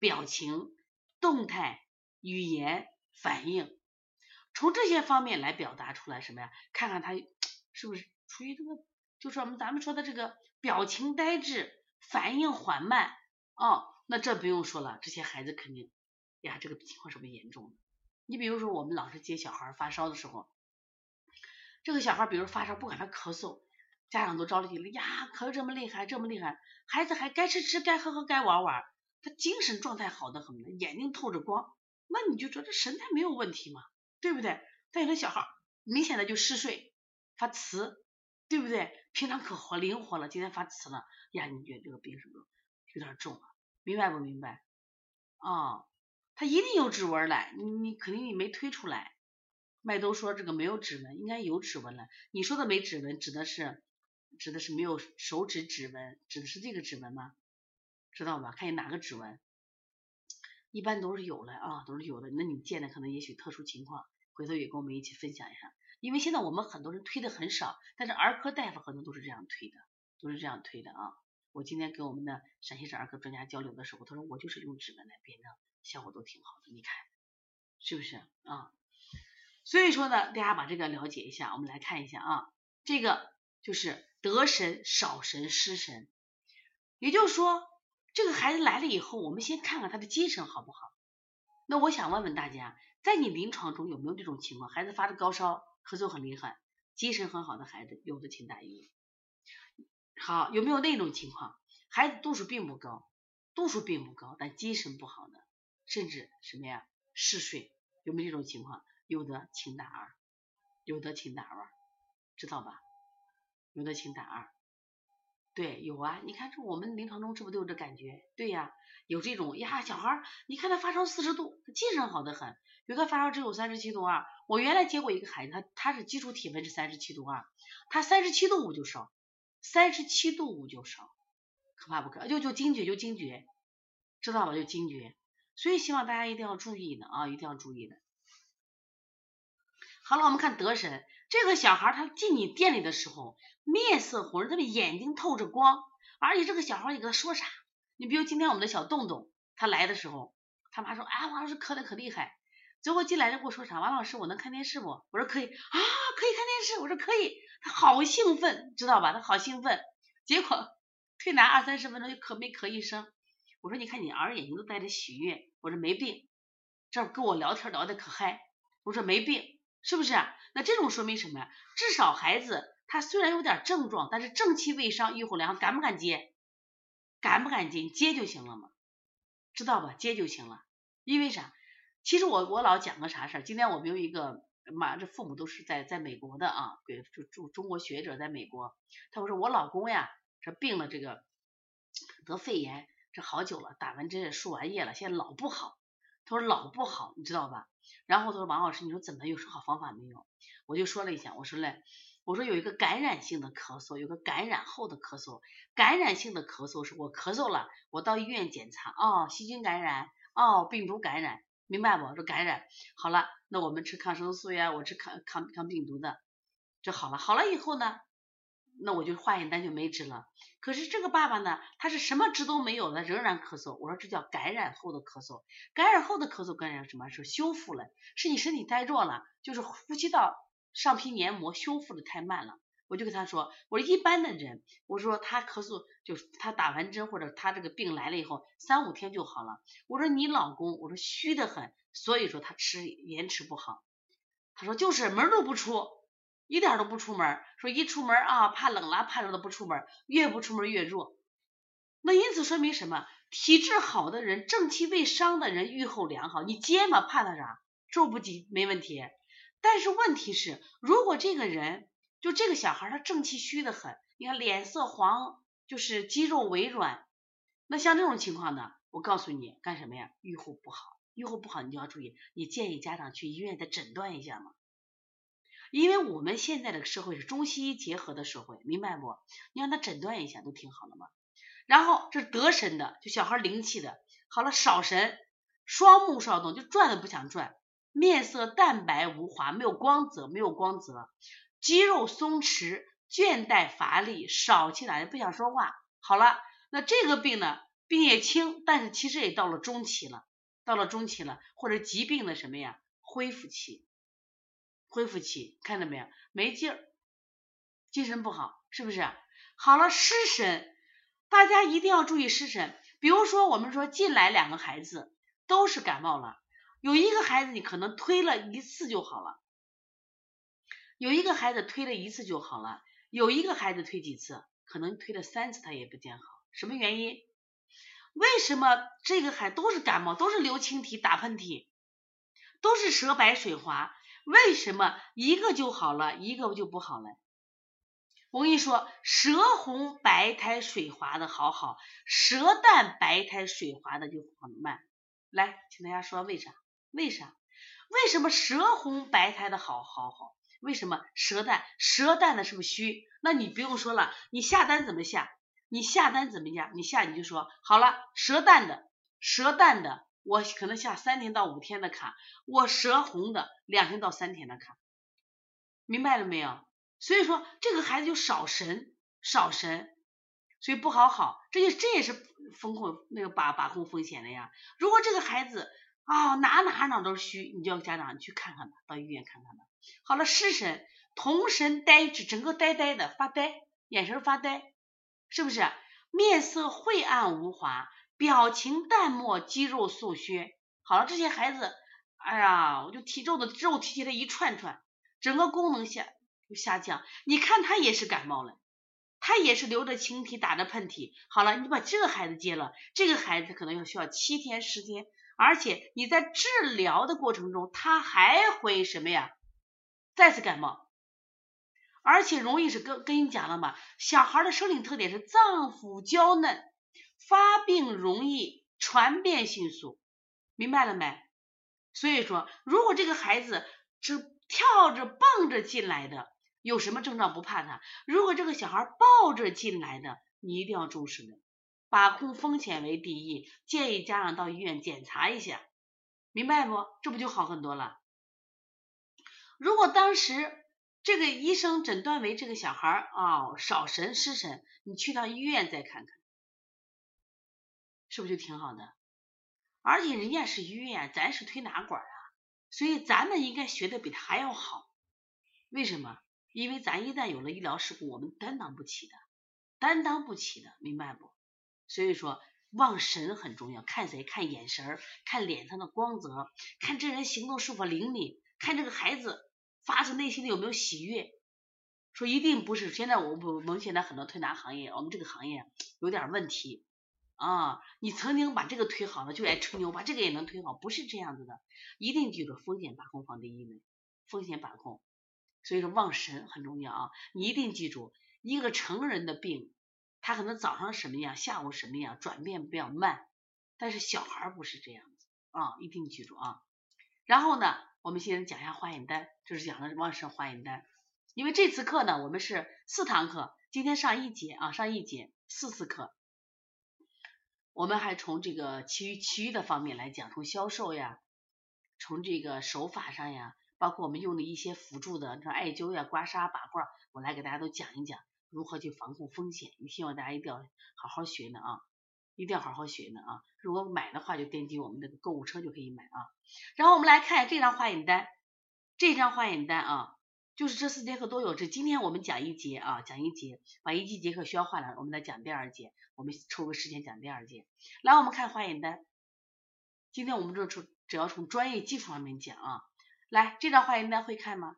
表情、动态、语言、反应，从这些方面来表达出来什么呀？看看他是不是处于这个。就是我们咱们说的这个表情呆滞、反应缓慢哦，那这不用说了，这些孩子肯定呀，这个情况是不是严重的？你比如说，我们老是接小孩发烧的时候，这个小孩比如发烧，不管他咳嗽，家长都着急了呀，咳这么厉害，这么厉害，孩子还该吃吃，该喝喝，该玩玩，他精神状态好的很，眼睛透着光，那你就说这神态没有问题嘛，对不对？但有的小孩明显的就嗜睡、发慈，对不对？平常可活灵活了，今天发慈了呀？你觉得这个病是不是有点重啊？明白不明白？啊，他一定有指纹了，你你肯定你没推出来。麦兜说这个没有指纹，应该有指纹了。你说的没指纹，指的是指的是没有手指指纹，指的是这个指纹吗？知道吧？看你哪个指纹，一般都是有的啊，都是有的。那你见的可能也许特殊情况，回头也跟我们一起分享一下。因为现在我们很多人推的很少，但是儿科大夫可能都是这样推的，都是这样推的啊。我今天跟我们的陕西省儿科专家交流的时候，他说我就是用指纹来辨证，效果都挺好的，你看是不是啊？所以说呢，大家把这个了解一下，我们来看一下啊。这个就是得神少神失神，也就是说，这个孩子来了以后，我们先看看他的精神好不好。那我想问问大家，在你临床中有没有这种情况？孩子发着高烧，咳嗽很厉害，精神很好的孩子，有的请打一。好，有没有那种情况？孩子度数并不高，度数并不高，但精神不好的，甚至什么呀嗜睡，有没有这种情况？有的请打二，有的请打二，知道吧？有的请打二。对，有啊，你看这我们临床中是不是都有这感觉？对呀，有这种呀，小孩儿，你看他发烧四十度，他精神好的很，有的发烧只有三十七度二。我原来接过一个孩子，他他是基础体温是三十七度二，他三十七度五就烧，三十七度五就烧，可怕不可？就就惊厥就惊厥，知道吧？就惊厥，所以希望大家一定要注意的啊，一定要注意的。好了，我们看德神这个小孩，他进你店里的时候。面色红润，他的眼睛透着光，而且这个小孩也跟他说啥？你比如今天我们的小洞洞，他来的时候，他妈说，哎，王老师咳的可厉害。最后进来就跟我说啥？王老师，我能看电视不？我说可以啊，可以看电视。我说可以，他好兴奋，知道吧？他好兴奋。结果推拿二三十分钟就咳没咳一声。我说你看你儿眼睛都带着喜悦。我说没病，这跟我聊天聊的可嗨。我说没病，是不是？那这种说明什么呀？至少孩子。他虽然有点症状，但是正气未伤，预后良，敢不敢接？敢不敢接？接就行了嘛，知道吧？接就行了。因为啥？其实我我老讲个啥事儿？今天我们有一个妈，这父母都是在在美国的啊，给住住中国学者在美国。他说我老公呀，这病了这个得肺炎，这好久了，打完针输完液了，现在老不好。他说老不好，你知道吧？然后他说王老师，你说怎么有什么好方法没有？我就说了一下，我说嘞。我说有一个感染性的咳嗽，有个感染后的咳嗽。感染性的咳嗽是我咳嗽了，我到医院检查，哦，细菌感染，哦，病毒感染，明白不？说感染好了，那我们吃抗生素呀，我吃抗抗抗病毒的，这好了，好了以后呢，那我就化验单就没治了。可是这个爸爸呢，他是什么治都没有的，仍然咳嗽。我说这叫感染后的咳嗽，感染后的咳嗽感染什么？是修复了，是你身体太弱了，就是呼吸道。上皮黏膜修复的太慢了，我就跟他说，我说一般的人，我说他咳嗽就是他打完针或者他这个病来了以后三五天就好了。我说你老公，我说虚的很，所以说他吃延迟不好。他说就是门都不出，一点都不出门，说一出门啊怕冷了怕热的不出门，越不出门越弱。那因此说明什么？体质好的人，正气未伤的人，愈后良好。你接嘛，怕他啥？住不急没问题。但是问题是，如果这个人就这个小孩他正气虚的很，你看脸色黄，就是肌肉微软，那像这种情况呢，我告诉你干什么呀？预后不好，预后不好，你就要注意，你建议家长去医院再诊断一下嘛。因为我们现在的社会是中西医结合的社会，明白不？你让他诊断一下，都挺好的嘛。然后这是得神的，就小孩灵气的，好了，少神，双目少动，就转都不想转。面色淡白无华，没有光泽，没有光泽，肌肉松弛，倦怠乏力，少气懒，不想说话。好了，那这个病呢，病也轻，但是其实也到了中期了，到了中期了，或者疾病的什么呀，恢复期，恢复期，看到没有？没劲儿，精神不好，是不是？好了，失神，大家一定要注意失神。比如说，我们说进来两个孩子都是感冒了。有一个孩子你可能推了一次就好了，有一个孩子推了一次就好了，有一个孩子推几次，可能推了三次他也不见好，什么原因？为什么这个孩都是感冒，都是流清涕、打喷嚏，都是舌白水滑，为什么一个就好了，一个就不好了？我跟你说，舌红白苔水滑的好好，舌淡白苔水滑的就很慢。来，请大家说为啥？为啥？为什么舌红白苔的好好好？为什么舌淡？舌淡的是不是虚？那你不用说了，你下单怎么下？你下单怎么下？你下你就说好了，舌淡的，舌淡的，我可能下三天到五天的卡，我舌红的两天到三天的卡，明白了没有？所以说这个孩子就少神，少神，所以不好好，这就这也是风控那个把把控风险的呀。如果这个孩子，啊，哪哪哪都是虚，你叫家长去看看吧，到医院看看吧。好了，失神，瞳神呆滞，整个呆呆的发呆，眼神发呆，是不是？面色晦暗无华，表情淡漠，肌肉瘦削。好了，这些孩子，哎呀，我就体重的肉提起来一串串，整个功能下就下降。你看他也是感冒了，他也是流着清涕，打着喷嚏。好了，你把这个孩子接了，这个孩子可能要需要七天十天，而且你在治疗的过程中，他还会什么呀？再次感冒。而且容易是跟跟你讲了嘛，小孩的生理特点是脏腑娇嫩，发病容易，传变迅速，明白了没？所以说，如果这个孩子是跳着蹦着进来的，有什么症状不怕他；如果这个小孩抱着进来的，你一定要重视的，把控风险为第一，建议家长到医院检查一下，明白不？这不就好很多了？如果当时。这个医生诊断为这个小孩儿啊少神失神，你去趟医院再看看，是不是就挺好的？而且人家是医院，咱是推拿馆啊，所以咱们应该学的比他要好。为什么？因为咱一旦有了医疗事故，我们担当不起的，担当不起的，明白不？所以说望神很重要，看谁？看眼神儿，看脸上的光泽，看这人行动是否灵敏，看这个孩子。发自内心的有没有喜悦？说一定不是。现在我们我们现在很多推拿行业，我们这个行业有点问题啊。你曾经把这个推好了，就爱吹牛，把这个也能推好，不是这样子的。一定记住风险把控放第一位，风险把控。所以说望神很重要啊。你一定记住，一个成人的病，他可能早上什么样，下午什么样，转变比较慢。但是小孩不是这样子啊，一定记住啊。然后呢？我们现在讲一下化验单，就是讲的旺盛化验单。因为这次课呢，我们是四堂课，今天上一节啊，上一节四次课。我们还从这个其余其余的方面来讲，从销售呀，从这个手法上呀，包括我们用的一些辅助的，像艾灸呀、刮痧、拔罐，我来给大家都讲一讲如何去防控风险。希望大家一定要好好学呢啊。一定要好好学呢啊！如果买的话，就点击我们这个购物车就可以买啊。然后我们来看这张化验单，这张化验单啊，就是这四节课都有。这今天我们讲一节啊，讲一节，把一节节课消化了，我们再讲第二节。我们抽个时间讲第二节。来，我们看化验单。今天我们这从只要从专业技术上面讲啊。来，这张化验单会看吗？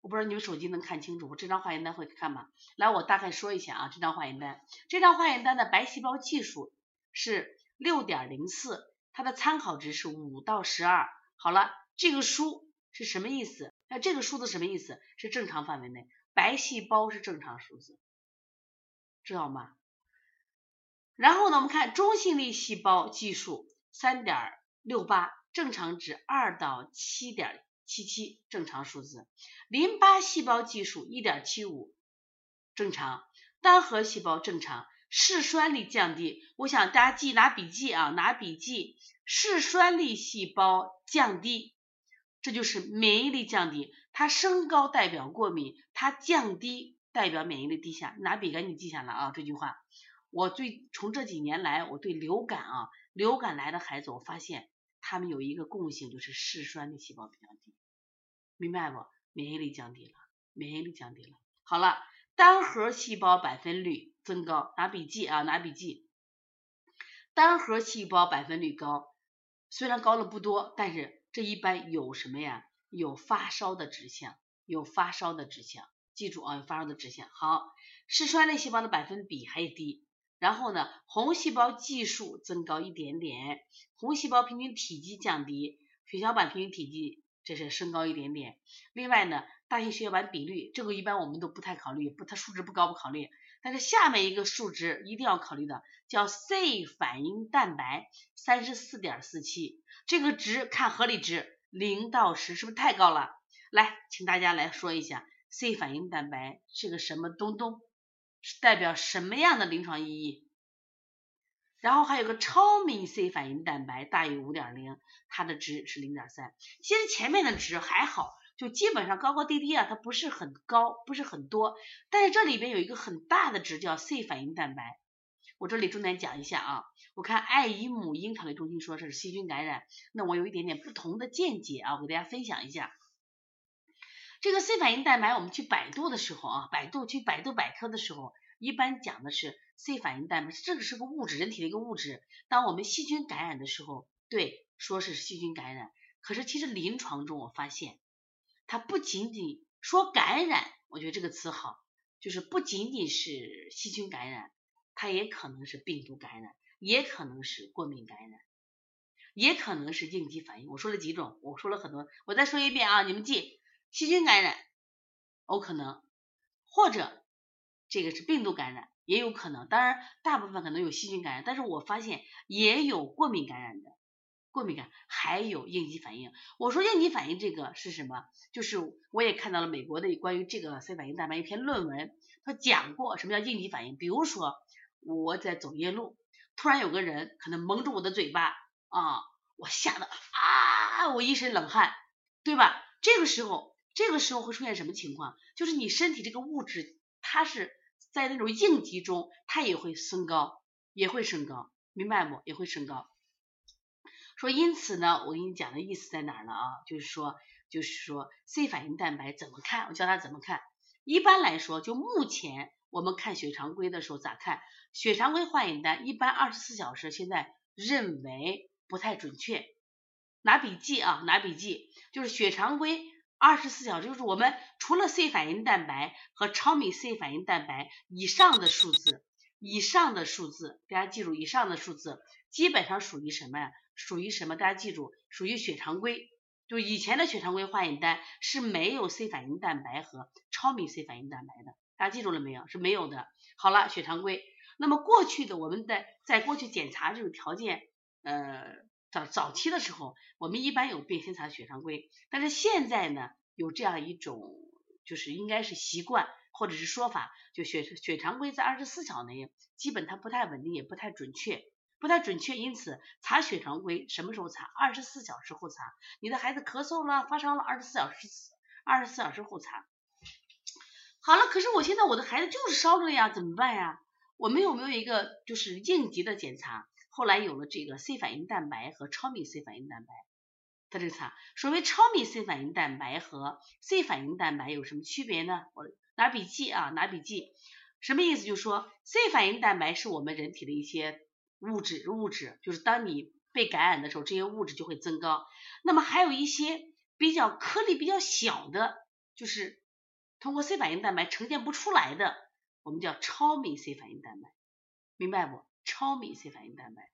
我不知道你们手机能看清楚不？这张化验单会看吗？来，我大概说一下啊，这张化验单，这张化验单的白细胞计数是六点零四，它的参考值是五到十二。好了，这个数是什么意思？那这个数字什么意思？是正常范围内，白细胞是正常数字，知道吗？然后呢，我们看中性粒细胞计数三点六八，正常值二到七点。七七正常数字，淋巴细胞计数一点七五正常，单核细胞正常，嗜酸粒降低。我想大家记拿笔记啊，拿笔记，嗜酸粒细胞降低，这就是免疫力降低。它升高代表过敏，它降低代表免疫力低下。拿笔赶紧记下来啊，这句话。我最从这几年来，我对流感啊，流感来的孩子，我发现。他们有一个共性，就是嗜酸的细胞比较低，明白不？免疫力降低了，免疫力降低了。好了，单核细胞百分率增高，拿笔记啊，拿笔记。单核细胞百分率高，虽然高了不多，但是这一般有什么呀？有发烧的指向，有发烧的指向，记住啊，有发烧的指向。好，嗜酸类细胞的百分比还低。然后呢，红细胞计数增高一点点，红细胞平均体积降低，血小板平均体积这是升高一点点。另外呢，大型血小板比率这个一般我们都不太考虑，不它数值不高不考虑。但是下面一个数值一定要考虑的，叫 C 反应蛋白三十四点四七，这个值看合理值零到十是不是太高了？来，请大家来说一下 C 反应蛋白是个什么东东？是代表什么样的临床意义？然后还有个超敏 C 反应蛋白大于五点零，它的值是零点三。其实前面的值还好，就基本上高高低低啊，它不是很高，不是很多。但是这里边有一个很大的值叫 C 反应蛋白，我这里重点讲一下啊。我看爱姨母婴考虑中心说这是细菌感染，那我有一点点不同的见解啊，我给大家分享一下。这个 C 反应蛋白，我们去百度的时候啊，百度去百度百科的时候，一般讲的是 C 反应蛋白，这个是个物质，人体的一个物质。当我们细菌感染的时候，对，说是细菌感染，可是其实临床中我发现，它不仅仅说感染，我觉得这个词好，就是不仅仅是细菌感染，它也可能是病毒感染，也可能是过敏感染。也可能是应激反应，我说了几种，我说了很多，我再说一遍啊，你们记，细菌感染有可能，或者这个是病毒感染也有可能，当然大部分可能有细菌感染，但是我发现也有过敏感染的，过敏感还有应激反应。我说应激反应这个是什么？就是我也看到了美国的关于这个 C 反应蛋白一篇论文，他讲过什么叫应激反应。比如说我在走夜路，突然有个人可能蒙住我的嘴巴。啊，我吓得啊，我一身冷汗，对吧？这个时候，这个时候会出现什么情况？就是你身体这个物质，它是在那种应急中，它也会升高，也会升高，明白不？也会升高。说因此呢，我给你讲的意思在哪儿呢？啊，就是说，就是说 C 反应蛋白怎么看？我教他怎么看。一般来说，就目前我们看血常规的时候咋看？血常规化验单一般二十四小时，现在认为。不太准确，拿笔记啊，拿笔记，就是血常规二十四小时，就是我们除了 C 反应蛋白和超敏 C 反应蛋白以上的数字，以上的数字，大家记住，以上的数字基本上属于什么呀？属于什么？大家记住，属于血常规。就以前的血常规化验单是没有 C 反应蛋白和超敏 C 反应蛋白的，大家记住了没有？是没有的。好了，血常规。那么过去的我们在在过去检查这种条件。呃，早早期的时候，我们一般有便先查血常规，但是现在呢，有这样一种，就是应该是习惯或者是说法，就血血常规在二十四小时内，基本它不太稳定，也不太准确，不太准确，因此查血常规什么时候查？二十四小时后查。你的孩子咳嗽了，发烧了，二十四小时，二十四小时后查。好了，可是我现在我的孩子就是烧着呀，怎么办呀？我们有没有一个就是应急的检查？后来有了这个 C 反应蛋白和超敏 C 反应蛋白，它这个啥，所谓超敏 C 反应蛋白和 C 反应蛋白有什么区别呢？我拿笔记啊，拿笔记，什么意思？就是说 C 反应蛋白是我们人体的一些物质，物质就是当你被感染的时候，这些物质就会增高。那么还有一些比较颗粒比较小的，就是通过 C 反应蛋白呈现不出来的，我们叫超敏 C 反应蛋白，明白不？超敏 C 反应蛋白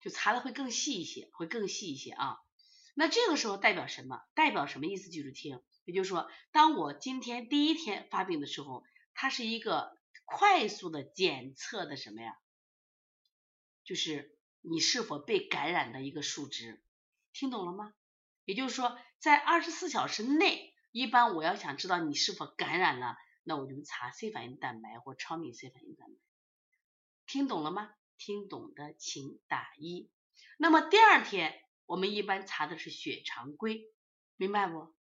就查的会更细一些，会更细一些啊。那这个时候代表什么？代表什么意思？记住听。也就是说，当我今天第一天发病的时候，它是一个快速的检测的什么呀？就是你是否被感染的一个数值。听懂了吗？也就是说，在二十四小时内，一般我要想知道你是否感染了，那我就查 C 反应蛋白或超敏 C 反应蛋白。听懂了吗？听懂的请打一。那么第二天我们一般查的是血常规，明白不？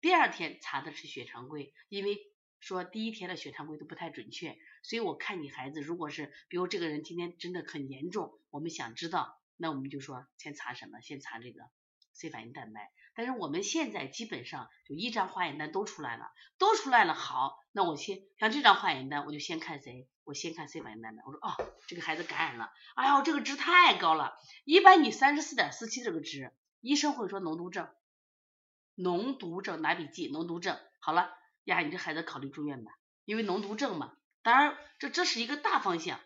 第二天查的是血常规，因为说第一天的血常规都不太准确，所以我看你孩子如果是，比如这个人今天真的很严重，我们想知道，那我们就说先查什么？先查这个 C 反应蛋白。但是我们现在基本上就一张化验单都出来了，都出来了，好，那我先像这张化验单，我就先看谁？我先看 C 反应蛋白。我说哦，这个孩子感染了，哎呦，这个值太高了，一般你三十四点四七这个值，医生会说脓毒症，脓毒症拿笔记，脓毒症。好了，呀，你这孩子考虑住院吧，因为脓毒症嘛。当然，这这是一个大方向，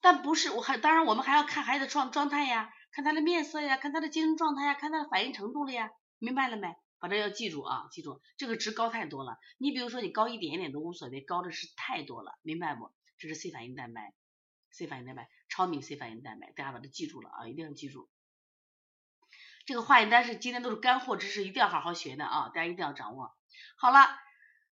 但不是我还当然我们还要看孩子状状态呀。看他的面色呀，看他的精神状态呀，看他的反应程度了呀，明白了没？反正要记住啊，记住这个值高太多了。你比如说你高一点点都无所谓，高的是太多了，明白不？这是 C 反应蛋白，C 反应蛋白，超敏 C 反应蛋白，大家把它记住了啊，一定要记住。这个化验单是今天都是干货知识，一定要好好学的啊，大家一定要掌握。好了，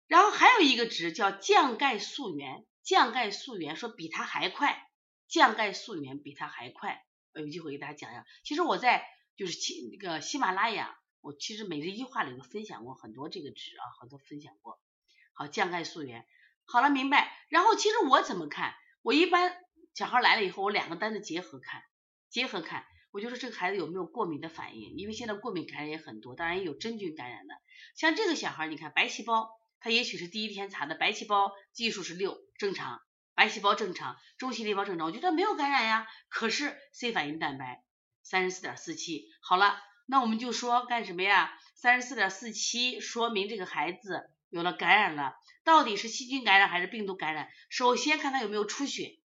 然后还有一个值叫降钙溯源，降钙溯源说比它还快，降钙溯源比它还快。有机会给大家讲讲，其实我在就是喜那个喜马拉雅，我其实每日一话里头分享过很多这个值啊，很多分享过。好，降钙溯源，好了，明白。然后其实我怎么看？我一般小孩来了以后，我两个单子结合看，结合看。我就说这个孩子有没有过敏的反应？因为现在过敏感染也很多，当然也有真菌感染的。像这个小孩，你看白细胞，他也许是第一天查的白细胞计数是六，正常，白细胞正常，中性粒细胞正常，我觉得没有感染呀。可是 C 反应蛋白三十四点四七，好了，那我们就说干什么呀？三十四点四七说明这个孩子有了感染了，到底是细菌感染还是病毒感染？首先看他有没有出血，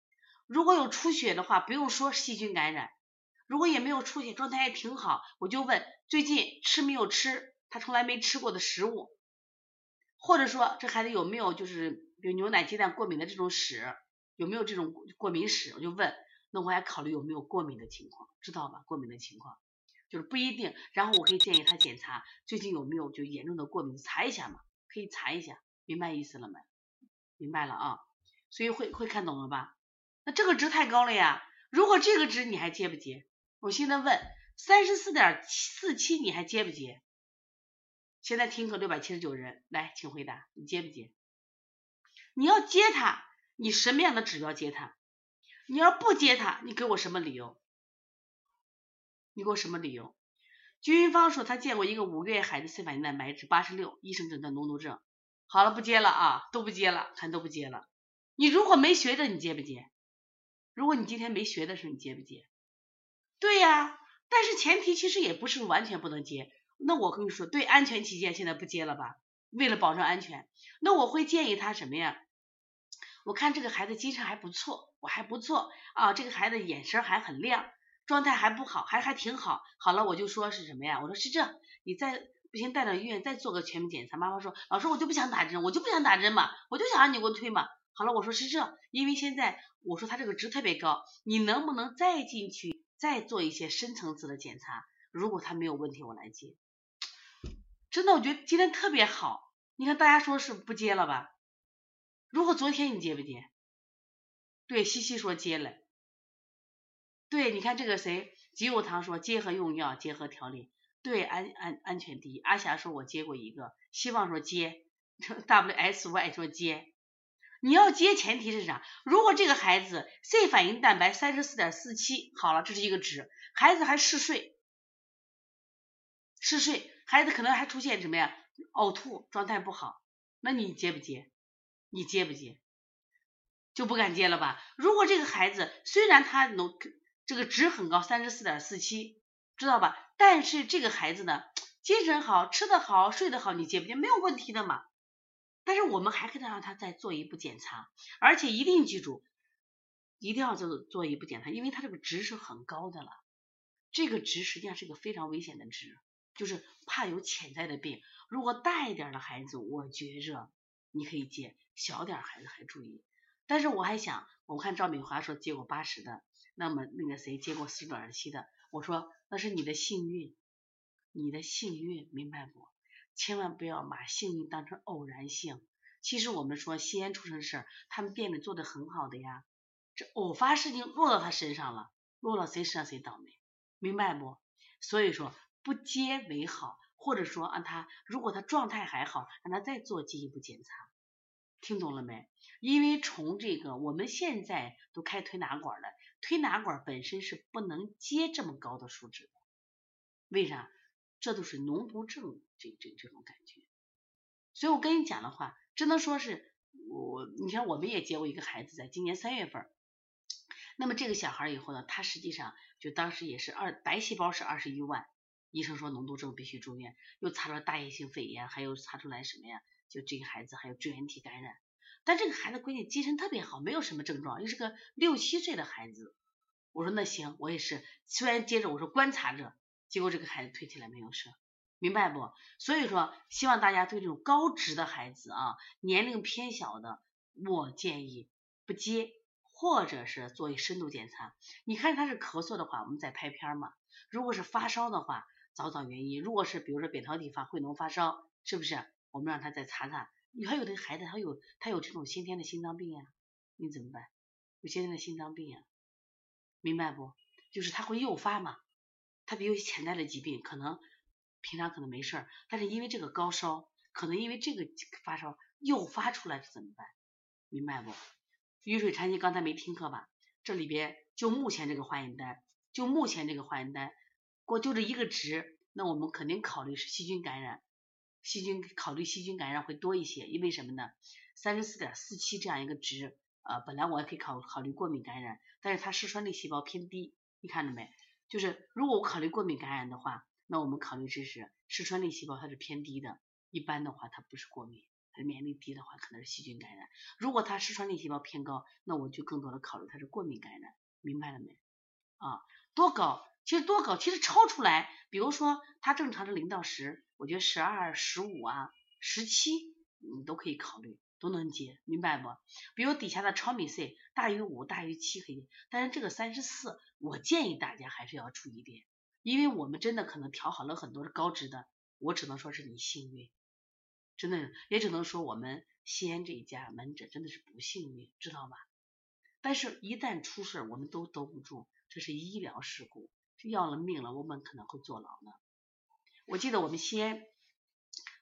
如果有出血的话，不用说细菌感染。如果也没有出血，状态也挺好，我就问最近吃没有吃他从来没吃过的食物，或者说这孩子有没有就是比如牛奶、鸡蛋过敏的这种史，有没有这种过敏史？我就问，那我还考虑有没有过敏的情况，知道吧？过敏的情况就是不一定，然后我可以建议他检查最近有没有就严重的过敏，查一下嘛，可以查一下，明白意思了没？明白了啊，所以会会看懂了吧？那这个值太高了呀，如果这个值你还接不接？我现在问三十四点四七，你还接不接？现在听课六百七十九人，来，请回答，你接不接？你要接他，你什么样的指标接他？你要不接他，你给我什么理由？你给我什么理由？军方说他见过一个五个月孩子 C 反应蛋白值八十六，医生诊断脓毒症。好了，不接了啊，都不接了，看都不接了。你如果没学的，你接不接？如果你今天没学的时候，你接不接？对呀，但是前提其实也不是完全不能接。那我跟你说，对安全起见，现在不接了吧？为了保证安全，那我会建议他什么呀？我看这个孩子精神还不错，我还不错啊，这个孩子眼神还很亮，状态还不好，还还挺好。好了，我就说是什么呀？我说是这，你再不行带到医院再做个全面检查。妈妈说，老师我就不想打针，我就不想打针嘛，我就想让你给我推嘛。好了，我说是这，因为现在我说他这个值特别高，你能不能再进去？再做一些深层次的检查，如果他没有问题，我来接。真的，我觉得今天特别好。你看大家说是不接了吧？如果昨天你接不接？对，西西说接了。对，你看这个谁，吉友堂说结合用药，结合调理，对，安安安全第一。阿霞说我接过一个，希望说接，W S Y 说接。你要接前提是啥？如果这个孩子 C 反应蛋白三十四点四七，好了，这是一个值，孩子还嗜睡，嗜睡，孩子可能还出现什么呀？呕吐，状态不好，那你接不接？你接不接？就不敢接了吧？如果这个孩子虽然他能这个值很高，三十四点四七，知道吧？但是这个孩子呢，精神好，吃得好，睡得好，你接不接？没有问题的嘛。但是我们还可以让他再做一步检查，而且一定记住，一定要做做一步检查，因为他这个值是很高的了。这个值实际上是个非常危险的值，就是怕有潜在的病。如果大一点的孩子，我觉着你可以接，小点孩子还注意。但是我还想，我看赵敏华说接过八十的，那么那个谁接过四十二七的，我说那是你的幸运，你的幸运，明白不？千万不要把幸运当成偶然性。其实我们说吸烟出生的事儿，他们店里做的很好的呀。这偶发事情落到他身上了，落到谁身上谁倒霉，明白不？所以说不接为好，或者说让他如果他状态还好，让他再做进一步检查。听懂了没？因为从这个我们现在都开推拿馆了，推拿馆本身是不能接这么高的数值的。为啥？这都是脓毒症，这这这种感觉，所以我跟你讲的话，只能说是我，你看我们也接过一个孩子，在今年三月份，那么这个小孩以后呢，他实际上就当时也是二白细胞是二十一万，医生说脓毒症必须住院，又查出来大叶性肺炎，还有查出来什么呀？就这个孩子还有支原体感染，但这个孩子关键精神特别好，没有什么症状，又是个六七岁的孩子，我说那行，我也是，虽然接着我说观察着。结果这个孩子推起来没有事，明白不？所以说，希望大家对这种高值的孩子啊，年龄偏小的，我建议不接，或者是做一深度检查。你看他是咳嗽的话，我们再拍片嘛。如果是发烧的话，找找原因。如果是比如说扁桃体发会脓发烧，是不是？我们让他再查查。你还有的孩子他有他有这种先天的心脏病呀，你怎么办？有先天的心脏病呀，明白不？就是他会诱发嘛。他比如潜在的疾病，可能平常可能没事儿，但是因为这个高烧，可能因为这个发烧诱发出来，怎么办？明白不？雨水禅机刚才没听课吧？这里边就目前这个化验单，就目前这个化验单，过就这一个值，那我们肯定考虑是细菌感染，细菌考虑细菌感染会多一些，因为什么呢？三十四点四七这样一个值，呃，本来我也可以考考虑过敏感染，但是它嗜酸类细胞偏低，你看到没？就是如果我考虑过敏感染的话，那我们考虑这是嗜酸类细胞它是偏低的，一般的话它不是过敏。它免疫力低的话，可能是细菌感染。如果它嗜酸类细胞偏高，那我就更多的考虑它是过敏感染，明白了没？啊，多高？其实多高？其实超出来，比如说它正常是零到十，我觉得十二、十五啊、十七，你都可以考虑，都能接，明白不？比如底下的超米 C 大于五、大于七可以，但是这个三十四，我建议大家还是要注意点，因为我们真的可能调好了很多的高值的，我只能说是你幸运。真的也只能说我们西安这一家门诊真的是不幸运，知道吧？但是，一旦出事，我们都兜不住，这是医疗事故，就要了命了，我们可能会坐牢呢。我记得我们西安，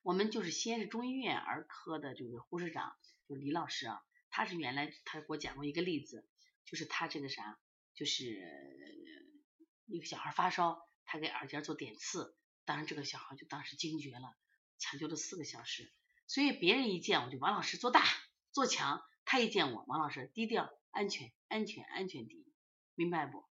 我们就是西安市中医院儿科的这个护士长，就李老师啊，他是原来他给我讲过一个例子，就是他这个啥，就是一个小孩发烧，他给耳尖做点刺，当然这个小孩就当时惊厥了。抢救了四个小时，所以别人一见我就王老师做大做强，他一见我王老师低调安全安全安全第一，明白不？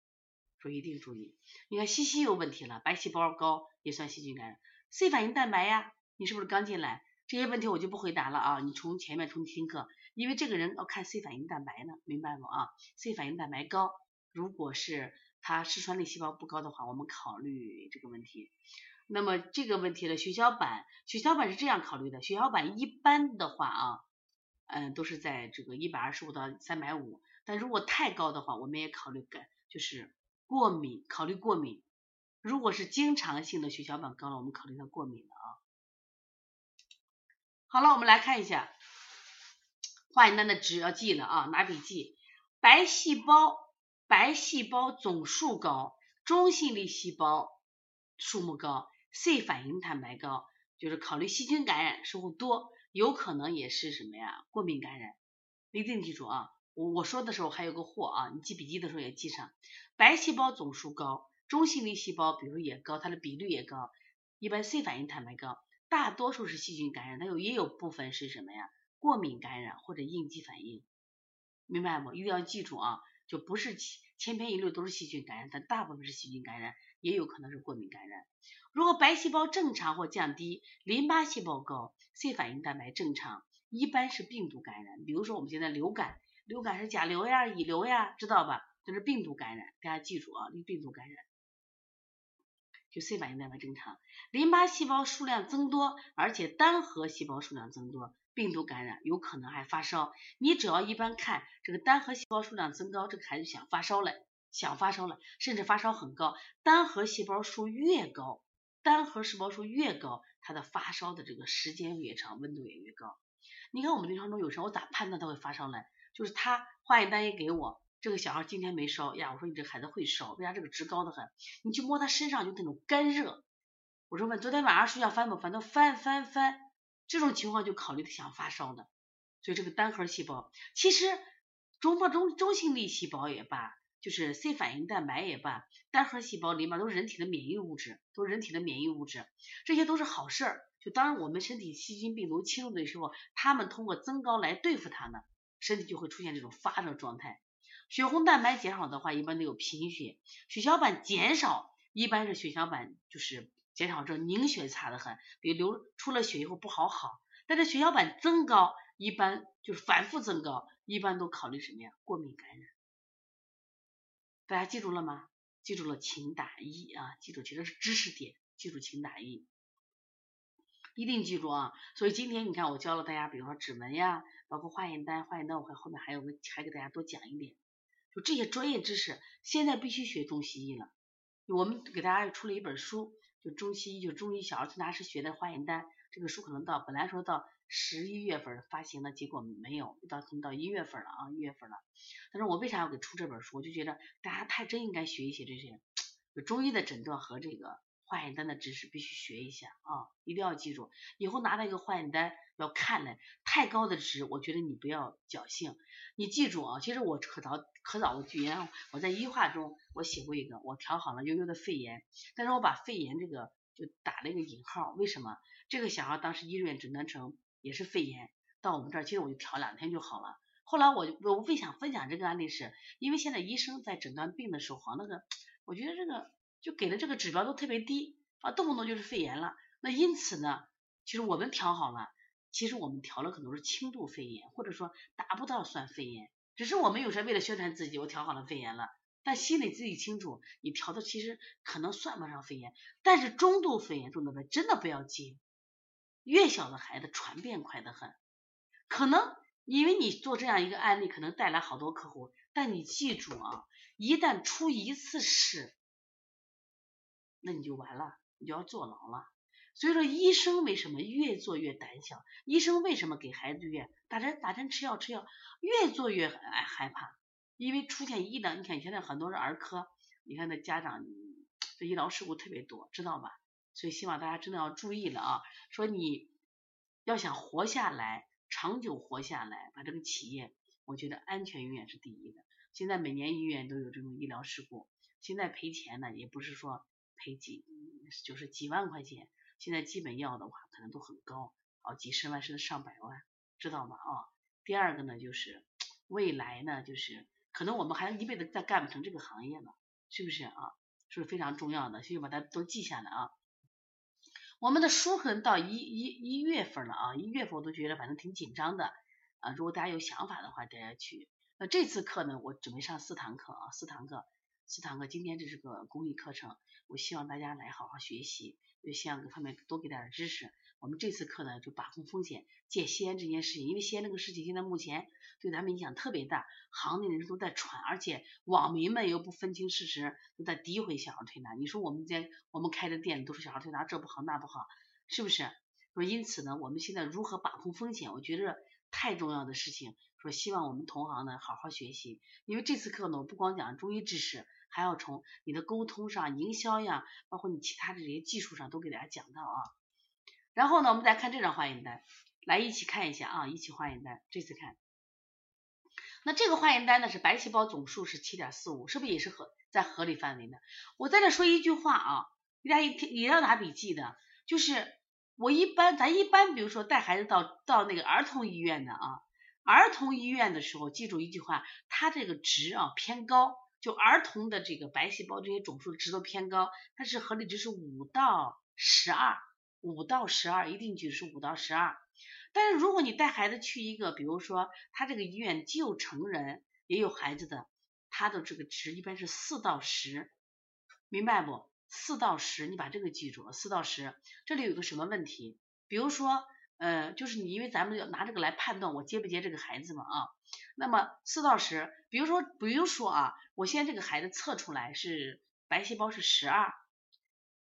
说一定注意。你看西西有问题了，白细胞高也算细菌感染，C 反应蛋白呀，你是不是刚进来？这些问题我就不回答了啊，你从前面重新听课，因为这个人要看 C 反应蛋白呢，明白不啊？C 反应蛋白高，如果是他嗜酸类细胞不高的话，我们考虑这个问题。那么这个问题的血小板，血小板是这样考虑的，血小板一般的话啊，嗯，都是在这个一百二十五到三百五，但如果太高的话，我们也考虑改，就是过敏，考虑过敏。如果是经常性的血小板高了，我们考虑它过敏了啊。好了，我们来看一下化验单的值要记了啊，拿笔记，白细胞白细胞总数高，中性粒细胞数目高。C 反应蛋白高，就是考虑细菌感染数多，有可能也是什么呀？过敏感染，一定记住啊！我我说的时候还有个或啊，你记笔记的时候也记上。白细胞总数高，中性粒细胞比如也高，它的比率也高，一般 C 反应蛋白高，大多数是细菌感染，它有也有部分是什么呀？过敏感染或者应激反应，明白不？一定要记住啊，就不是千篇一律都是细菌感染，但大部分是细菌感染，也有可能是过敏感染。如果白细胞正常或降低，淋巴细胞高，C 反应蛋白正常，一般是病毒感染。比如说我们现在流感，流感是甲流呀、乙流呀，知道吧？这是病毒感染，大家记住啊，病毒感染，就 C 反应蛋白正常。淋巴细胞数量增多，而且单核细胞数量增多，病毒感染有可能还发烧。你只要一般看这个单核细胞数量增高，这个孩子想发烧了，想发烧了，甚至发烧很高，单核细胞数越高。单核细胞数越高，它的发烧的这个时间越长，温度也越高。你看我们临床中有时候我咋判断他会发烧呢？就是他化验单一给我，这个小孩今天没烧呀，我说你这孩子会烧，为啥这个值高的很？你去摸他身上就那种干热，我说问昨天晚上睡觉翻不翻？他翻翻翻，这种情况就考虑他想发烧的。所以这个单核细胞，其实中末中中性粒细胞也罢。就是 C 反应蛋白也罢，单核细胞里面都是人体的免疫物质，都是人体的免疫物质，这些都是好事儿。就当我们身体细菌病毒侵入的时候，他们通过增高来对付它呢，身体就会出现这种发热状态。血红蛋白减少的话，一般都有贫血；血小板减少，一般是血小板就是减少之后凝血差的很，比如流出了血以后不好好。但是血小板增高，一般就是反复增高，一般都考虑什么呀？过敏感染。大家记住了吗？记住了，请打一啊！记住，其实是知识点，记住请打一，一定记住啊！所以今天你看我教了大家，比如说指纹呀，包括化验单，化验单我会后面还有个还给大家多讲一点，就这些专业知识，现在必须学中西医了。我们给大家出了一本书，就中西医，就中医小儿推拿师学的化验单，这个书可能到本来说到。十一月份发行的结果没有，到可能到一月份了啊，一月份了。但是我为啥要给出这本书？我就觉得大家太真应该学一些这些，就中医的诊断和这个化验单的知识必须学一下啊，一定要记住，以后拿到一个化验单要看嘞，太高的值，我觉得你不要侥幸。你记住啊，其实我可早可早，我原来我在医化中我写过一个，我调好了悠悠的肺炎，但是我把肺炎这个就打了一个引号，为什么？这个小孩当时医院诊断成也是肺炎，到我们这儿其实我就调两天就好了。后来我我为想分享这个案例是，因为现在医生在诊断病的时候，好那个我觉得这个就给的这个指标都特别低啊，动不动就是肺炎了。那因此呢，其实我们调好了。其实我们调了可能是轻度肺炎，或者说达不到算肺炎，只是我们有时候为了宣传自己，我调好了肺炎了，但心里自己清楚，你调的其实可能算不上肺炎，但是中度肺炎、中度肺真的不要接，越小的孩子传变快得很，可能因为你做这样一个案例，可能带来好多客户，但你记住啊，一旦出一次事，那你就完了，你就要坐牢了。所以说，医生为什么越做越胆小？医生为什么给孩子越打针打针吃药吃药，越做越害害怕？因为出现医疗，你看现在很多是儿科，你看那家长这医疗事故特别多，知道吧？所以希望大家真的要注意了啊！说你要想活下来，长久活下来，把这个企业，我觉得安全永远是第一的。现在每年医院都有这种医疗事故，现在赔钱呢，也不是说赔几，就是几万块钱。现在基本药的话，可能都很高，好几十万甚至上百万，知道吗？啊，第二个呢，就是未来呢，就是可能我们还一辈子再干不成这个行业了，是不是啊？是不是非常重要的？所以把它都记下来啊。我们的书可能到一一一月份了啊，一月份我都觉得反正挺紧张的啊。如果大家有想法的话，大家去。那这次课呢，我准备上四堂课啊，四堂课，斯坦哥。今天这是个公益课程，我希望大家来好好学习。也希望各方面多给点知识。我们这次课呢，就把控风险，借吸烟这件事情，因为吸烟这个事情现在目前对咱们影响特别大，行内人士都在传，而且网民们又不分清事实，都在诋毁小儿推拿。你说我们在我们开的店都是小儿推拿，这不好那不好，是不是？说因此呢，我们现在如何把控风险，我觉得太重要的事情。说希望我们同行呢好好学习，因为这次课呢，我不光讲中医知识。还要从你的沟通上、营销呀，包括你其他的这些技术上都给大家讲到啊。然后呢，我们再看这张化验单，来一起看一下啊，一起化验单。这次看，那这个化验单呢是白细胞总数是七点四五，是不是也是合在合理范围呢？我在这说一句话啊，大家一听也要拿笔记的，就是我一般咱一般比如说带孩子到到那个儿童医院的啊，儿童医院的时候，记住一句话，它这个值啊偏高。就儿童的这个白细胞这些总数值都偏高，它是合理值是五到十二，五到十二一定值是五到十二。但是如果你带孩子去一个，比如说他这个医院既有成人也有孩子的，他的这个值一般是四到十，明白不？四到十，你把这个记住，四到十。这里有个什么问题？比如说。呃，就是你，因为咱们要拿这个来判断我接不接这个孩子嘛啊。那么四到十，比如说，比如说啊，我现在这个孩子测出来是白细胞是十二，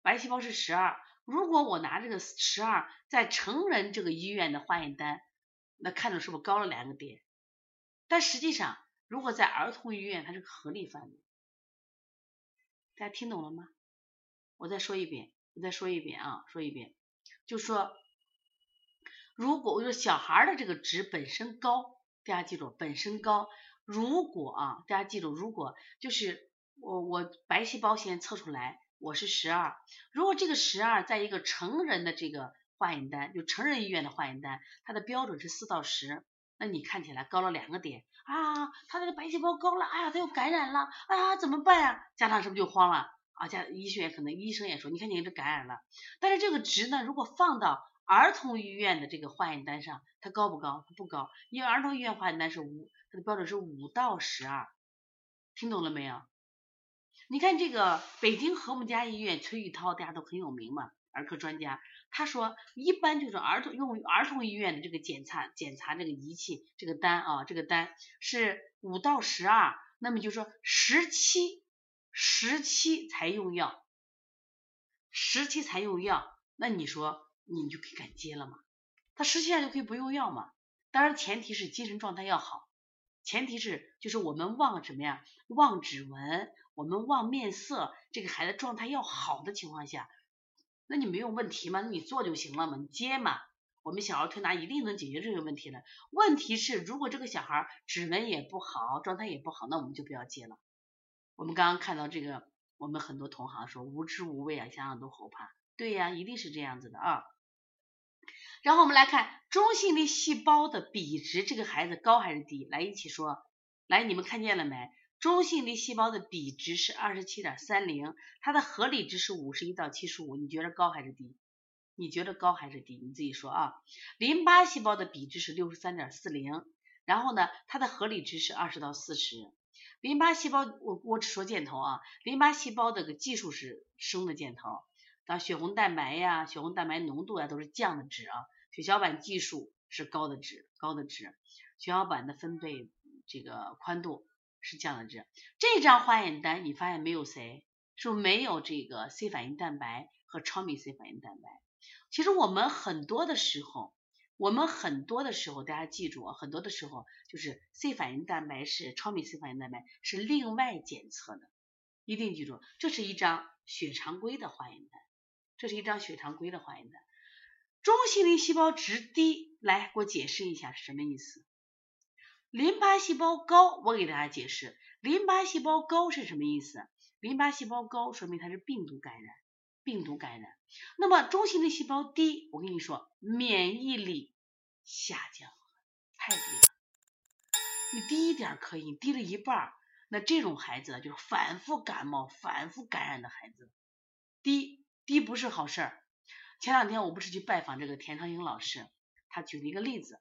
白细胞是十二。如果我拿这个十二在成人这个医院的化验单，那看着是不是高了两个点？但实际上，如果在儿童医院，它是个合理范围。大家听懂了吗？我再说一遍，我再说一遍啊，说一遍，就说。如果我说小孩的这个值本身高，大家记住本身高。如果啊，大家记住，如果就是我我白细胞先测出来我是十二，如果这个十二在一个成人的这个化验单，就成人医院的化验单，它的标准是四到十，那你看起来高了两个点啊，他那个白细胞高了，哎呀，他又感染了，啊，怎么办呀？家长是不是就慌了？啊，家医学院可能医生也说，你看你这感染了，但是这个值呢，如果放到儿童医院的这个化验单上，它高不高？它不高，因为儿童医院化验单是五，它的标准是五到十二，听懂了没有？你看这个北京和睦家医院崔玉涛，大家都很有名嘛，儿科专家，他说一般就是儿童用儿童医院的这个检查检查这个仪器这个单啊，这个单是五到十二，那么就说十七十七才用药，十七才用药，那你说？你就可以敢接了吗？他实际上就可以不用药嘛？当然前提是精神状态要好，前提是就是我们望什么呀？望指纹，我们望面色，这个孩子状态要好的情况下，那你没有问题吗？那你做就行了嘛，你接嘛。我们小儿推拿一定能解决这个问题的。问题是，如果这个小孩指纹也不好，状态也不好，那我们就不要接了。我们刚刚看到这个，我们很多同行说无知无畏啊，想想都后怕。对呀，一定是这样子的啊。然后我们来看中性粒细胞的比值，这个孩子高还是低？来一起说，来，你们看见了没？中性粒细胞的比值是二十七点三零，它的合理值是五十一到七十五，你觉得高还是低？你觉得高还是低？你自己说啊。淋巴细胞的比值是六十三点四零，然后呢，它的合理值是二十到四十。淋巴细胞，我我只说箭头啊。淋巴细胞的个计数是升的箭头，当血红蛋白呀、血红蛋白浓度呀都是降的值啊。血小板计数是高的值，高的值。血小板的分配这个宽度是降的值。这张化验单你发现没有谁？是不是没有这个 C 反应蛋白和超密 C 反应蛋白？其实我们很多的时候，我们很多的时候，大家记住啊，很多的时候就是 C 反应蛋白是超敏 C 反应蛋白是另外检测的，一定记住，这是一张血常规的化验单，这是一张血常规的化验单。中性粒细胞值低，来给我解释一下是什么意思？淋巴细胞高，我给大家解释，淋巴细胞高是什么意思？淋巴细胞高说明它是病毒感染。病毒感染，那么中性粒细胞低，我跟你说，免疫力下降，太低了。你低一点可以，你低了一半，那这种孩子就是反复感冒、反复感染的孩子，低低不是好事儿。前两天我不是去拜访这个田长英老师，他举了一个例子，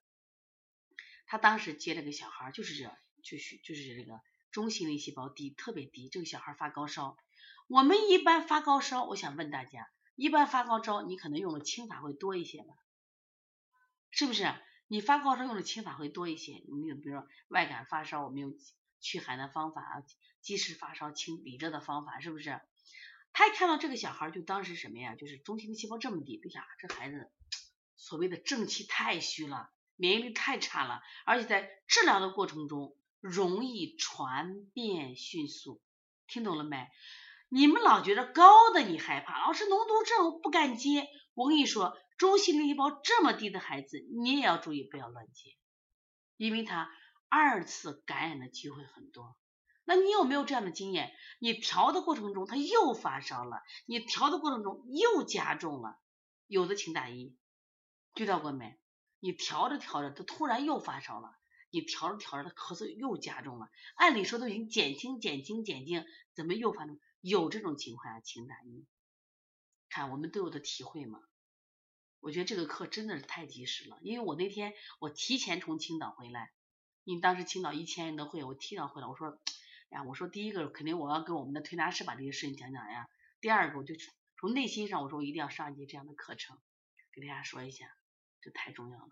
他当时接了个小孩，就是这，就是就是这个中性粒细胞低，特别低，这个小孩发高烧。我们一般发高烧，我想问大家，一般发高烧，你可能用的清法会多一些吧？是不是？你发高烧用的清法会多一些？你比如说外感发烧，我们用驱寒的方法啊，及时发烧清理热的方法，是不是？他一看到这个小孩，就当时什么呀？就是中性粒细胞这么低，哎呀，这孩子所谓的正气太虚了，免疫力太差了，而且在治疗的过程中容易传变迅速，听懂了没？你们老觉得高的你害怕，老师脓毒症不敢接。我跟你说，中性粒细胞这么低的孩子，你也要注意不要乱接，因为他二次感染的机会很多。那你有没有这样的经验？你调的过程中他又发烧了，你调的过程中又加重了，有的请打一，遇到过没？你调着调着他突然又发烧了，你调着调着他咳嗽又加重了，按理说都已经减轻减轻减轻，怎么又发生？有这种情况下，请打一。看我们都有的体会嘛。我觉得这个课真的是太及时了，因为我那天我提前从青岛回来，因为当时青岛一千人的会，我提早回来，我说，呀，我说第一个肯定我要跟我们的推拿师把这些事情讲讲呀。第二个我就从内心上我说我一定要上一节这样的课程，给大家说一下，这太重要了。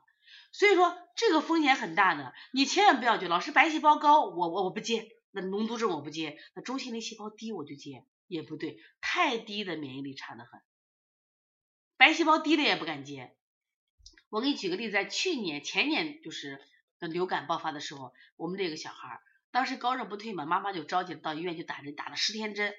所以说这个风险很大的，你千万不要觉得老师白细胞高，我我我不接。那脓毒症我不接，那中性粒细胞低我就接，也不对，太低的免疫力差得很，白细胞低的也不敢接。我给你举个例子，在去年前年就是流感爆发的时候，我们这个小孩当时高热不退嘛，妈妈就着急到医院去打针，打了十天针，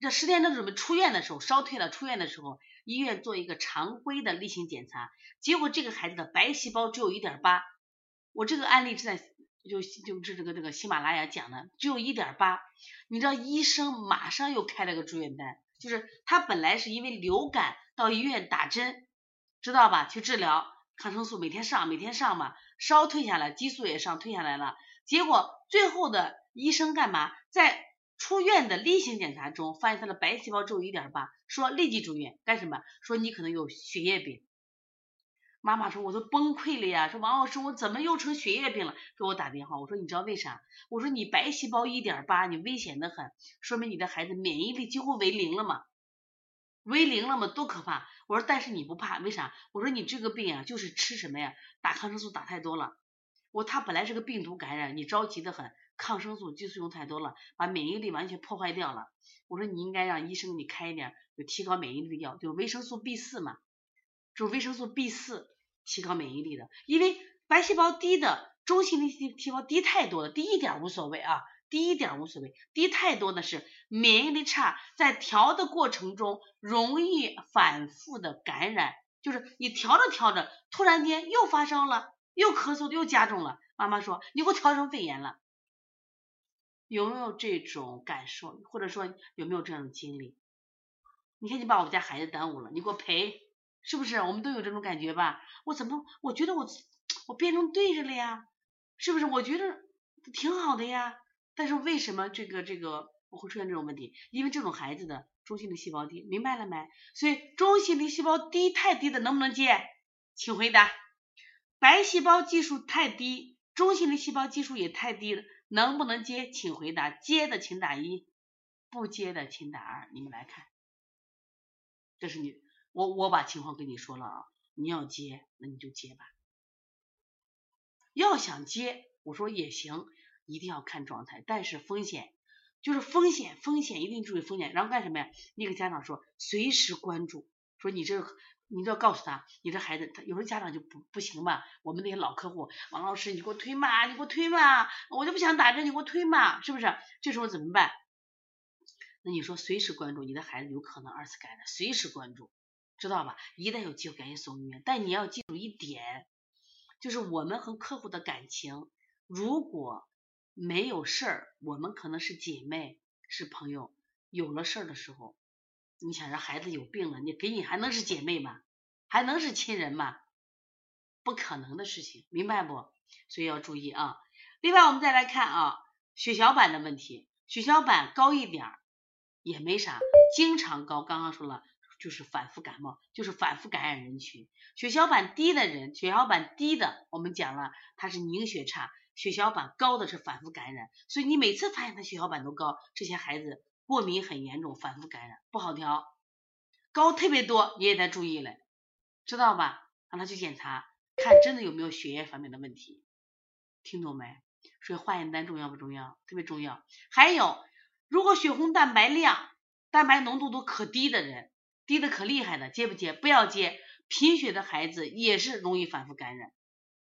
这十天针准备出院的时候，烧退了，出院的时候医院做一个常规的例行检查，结果这个孩子的白细胞只有一点八，我这个案例是在。就就是这个这个喜马拉雅讲的，只有一点八，你知道医生马上又开了个住院单，就是他本来是因为流感到医院打针，知道吧？去治疗抗生素每天上每天上嘛，烧退下来，激素也上退下来了，结果最后的医生干嘛？在出院的例行检查中发现他的白细胞只有一点八，说立即住院干什么？说你可能有血液病。妈妈说我都崩溃了呀，说王老师我怎么又成血液病了？给我打电话，我说你知道为啥？我说你白细胞一点八，你危险的很，说明你的孩子免疫力几乎为零了嘛，为零了嘛，多可怕！我说但是你不怕，为啥？我说你这个病啊，就是吃什么呀？打抗生素打太多了。我他本来是个病毒感染，你着急的很，抗生素激素用太多了，把免疫力完全破坏掉了。我说你应该让医生给你开一点就提高免疫力的药，就维生素 B 四嘛。就维生素 B 四提高免疫力的，因为白细胞低的中性粒细胞低太多了，低一点无所谓啊，低一点无所谓，低太多的是免疫力差，在调的过程中容易反复的感染，就是你调着调着，突然间又发烧了，又咳嗽又加重了，妈妈说你给我调成肺炎了，有没有这种感受，或者说有没有这样的经历？你看你把我们家孩子耽误了，你给我赔，是不是？我们都有这种感觉吧？我怎么我觉得我我变成对着了呀？是不是？我觉得挺好的呀。但是为什么这个这个我会出现这种问题？因为这种孩子的中性粒细胞低，明白了没？所以中性粒细胞低太低的能不能接？请回答。白细胞计数太低，中性粒细胞计数也太低了，能不能接？请回答。接的请打一，不接的请打二。你们来看。这是你，我我把情况跟你说了啊，你要接那你就接吧，要想接我说也行，一定要看状态，但是风险就是风险，风险一定注意风险，然后干什么呀？那个家长说随时关注，说你这你都要告诉他，你这孩子他有时候家长就不不行吧，我们那些老客户，王老师你给我推嘛，你给我推嘛，我就不想打针，你给我推嘛，是不是？这时候怎么办？那你说随时关注你的孩子有可能二次感染，随时关注，知道吧？一旦有机会赶紧送医院。但你要记住一点，就是我们和客户的感情，如果没有事儿，我们可能是姐妹是朋友；有了事儿的时候，你想让孩子有病了，你给你还能是姐妹吗？还能是亲人吗？不可能的事情，明白不？所以要注意啊。另外，我们再来看啊，血小板的问题，血小板高一点儿。也没啥，经常高，刚刚说了，就是反复感冒，就是反复感染人群。血小板低的人，血小板低的，我们讲了，他是凝血差，血小板高的是反复感染。所以你每次发现他血小板都高，这些孩子过敏很严重，反复感染不好调，高特别多，你也得注意了，知道吧？让他去检查，看真的有没有血液方面的问题，听懂没？所以化验单重要不重要？特别重要。还有。如果血红蛋白量、蛋白浓度都可低的人，低的可厉害的，接不接？不要接。贫血的孩子也是容易反复感染。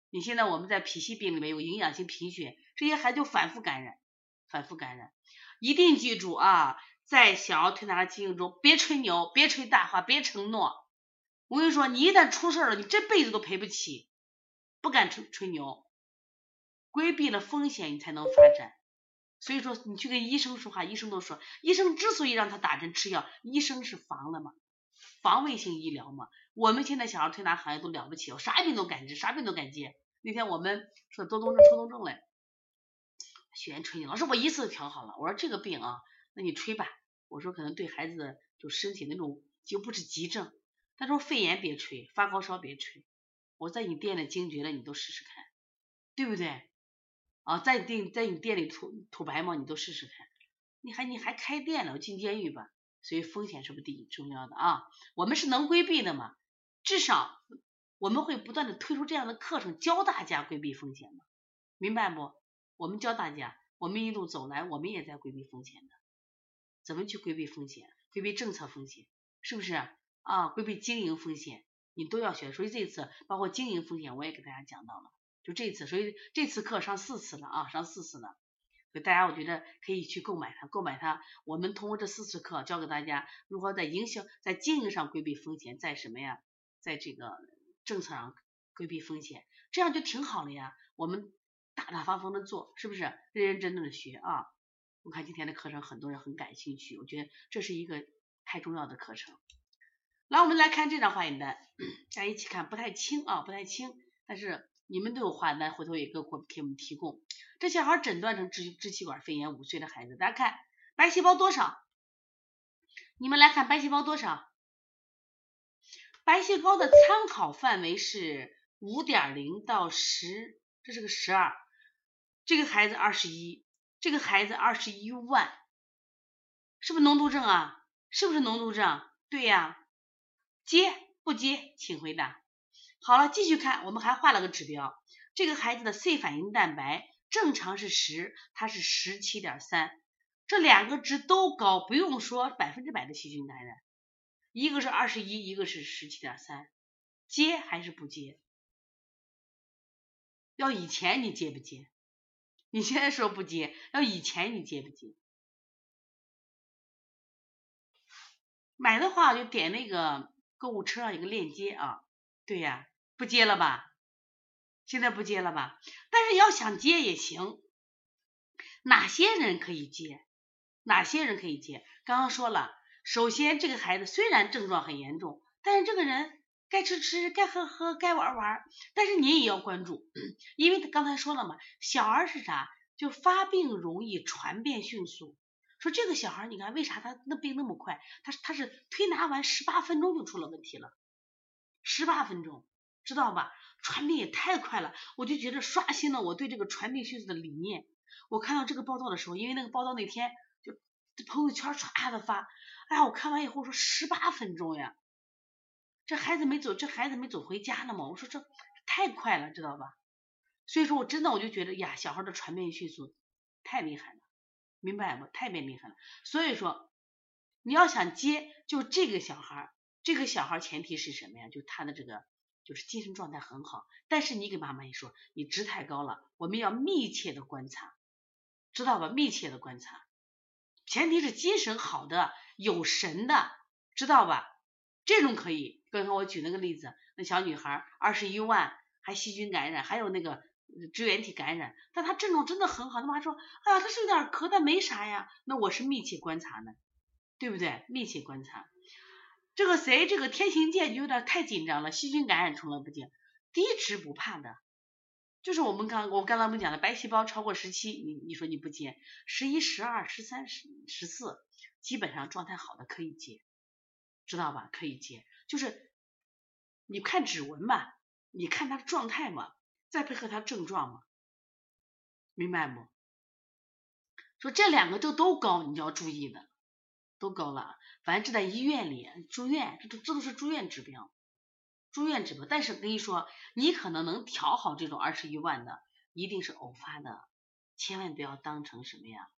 你现在我们在脾系病里面有营养性贫血，这些孩子就反复感染，反复感染。一定记住啊，在小儿推拿的经营中，别吹牛，别吹大话，别承诺。我跟你说，你一旦出事了，你这辈子都赔不起。不敢吹吹牛，规避了风险，你才能发展。所以说，你去跟医生说话，医生都说，医生之所以让他打针吃药，医生是防了嘛，防卫性医疗嘛。我们现在小儿推拿行业都了不起我，啥病都敢治，啥病都敢接。那天我们说多动症、抽动症嘞，学员吹你，老师我一次就调好了。我说这个病啊，那你吹吧。我说可能对孩子就身体那种就不是急症。他说肺炎别吹，发高烧别吹。我在你店里惊厥了，你都试试看，对不对？啊，在你店在你店里吐吐白沫，你都试试看，你还你还开店了，进监狱吧？所以风险是不是第一重要的啊？我们是能规避的嘛？至少我们会不断的推出这样的课程，教大家规避风险嘛？明白不？我们教大家，我们一路走来，我们也在规避风险的。怎么去规避风险？规避政策风险，是不是啊？规避经营风险，你都要学。所以这次包括经营风险，我也给大家讲到了。就这次，所以这次课上四次了啊，上四次了，所以大家我觉得可以去购买它，购买它。我们通过这四次课教给大家如何在营销、在经营上规避风险，在什么呀，在这个政策上规避风险，这样就挺好了呀。我们大大方方的做，是不是？认认真真的学啊。我看今天的课程很多人很感兴趣，我觉得这是一个太重要的课程。来，我们来看这张化验单，大家一起看，不太清啊，不太清，但是。你们都有化验单，回头也给我给我们提供。这小孩诊断成支支气管肺炎，五岁的孩子，大家看白细胞多少？你们来看白细胞多少？白细胞的参考范围是五点零到十，这是个十二。这个孩子二十一，这个孩子二十一万，是不是脓毒症啊？是不是脓毒症？对呀，接不接？请回答。好了，继续看，我们还画了个指标。这个孩子的 C 反应蛋白正常是十，他是十七点三，这两个值都高，不用说百分之百的细菌感染。一个是二十一，一个是十七点三，接还是不接？要以前你接不接？你现在说不接，要以前你接不接？买的话就点那个购物车上有个链接啊，对呀，不接了吧？现在不接了吧？但是要想接也行，哪些人可以接？哪些人可以接？刚刚说了，首先这个孩子虽然症状很严重，但是这个人该吃吃，该喝喝，该玩玩，但是你也要关注，因为刚才说了嘛，小儿是啥？就发病容易，传变迅速。说这个小孩，你看为啥他那病那么快？他他是推拿完十八分钟就出了问题了，十八分钟，知道吧？传病也太快了，我就觉得刷新了我对这个传病迅速的理念。我看到这个报道的时候，因为那个报道那天就朋友圈唰的发，哎呀，我看完以后说十八分钟呀，这孩子没走，这孩子没走回家呢吗？我说这太快了，知道吧？所以说我真的我就觉得呀，小孩的传变迅速太厉害了。明白不？太别厉害了。所以说，你要想接，就这个小孩，这个小孩前提是什么呀？就他的这个就是精神状态很好。但是你给妈妈一说，你值太高了，我们要密切的观察，知道吧？密切的观察，前提是精神好的、有神的，知道吧？这种可以。刚才我举那个例子，那小女孩二十一万，还细菌感染，还有那个。支原体感染，但她症状真的很好。他妈说，哎呀，她是有点咳，但没啥呀。那我是密切观察的，对不对？密切观察。这个谁，这个天行健就有点太紧张了。细菌感染从来不接，低脂不怕的，就是我们刚我刚才我们讲的白细胞超过十七，你你说你不接，十一、十二、十三、十十四，基本上状态好的可以接，知道吧？可以接，就是你看指纹嘛，你看他的状态嘛。再配合他症状嘛，明白不？说这两个都都高，你就要注意的，都高了。反正这在医院里住院，这都这都是住院指标，住院指标。但是跟你说，你可能能调好这种二十一万的，一定是偶发的，千万不要当成什么呀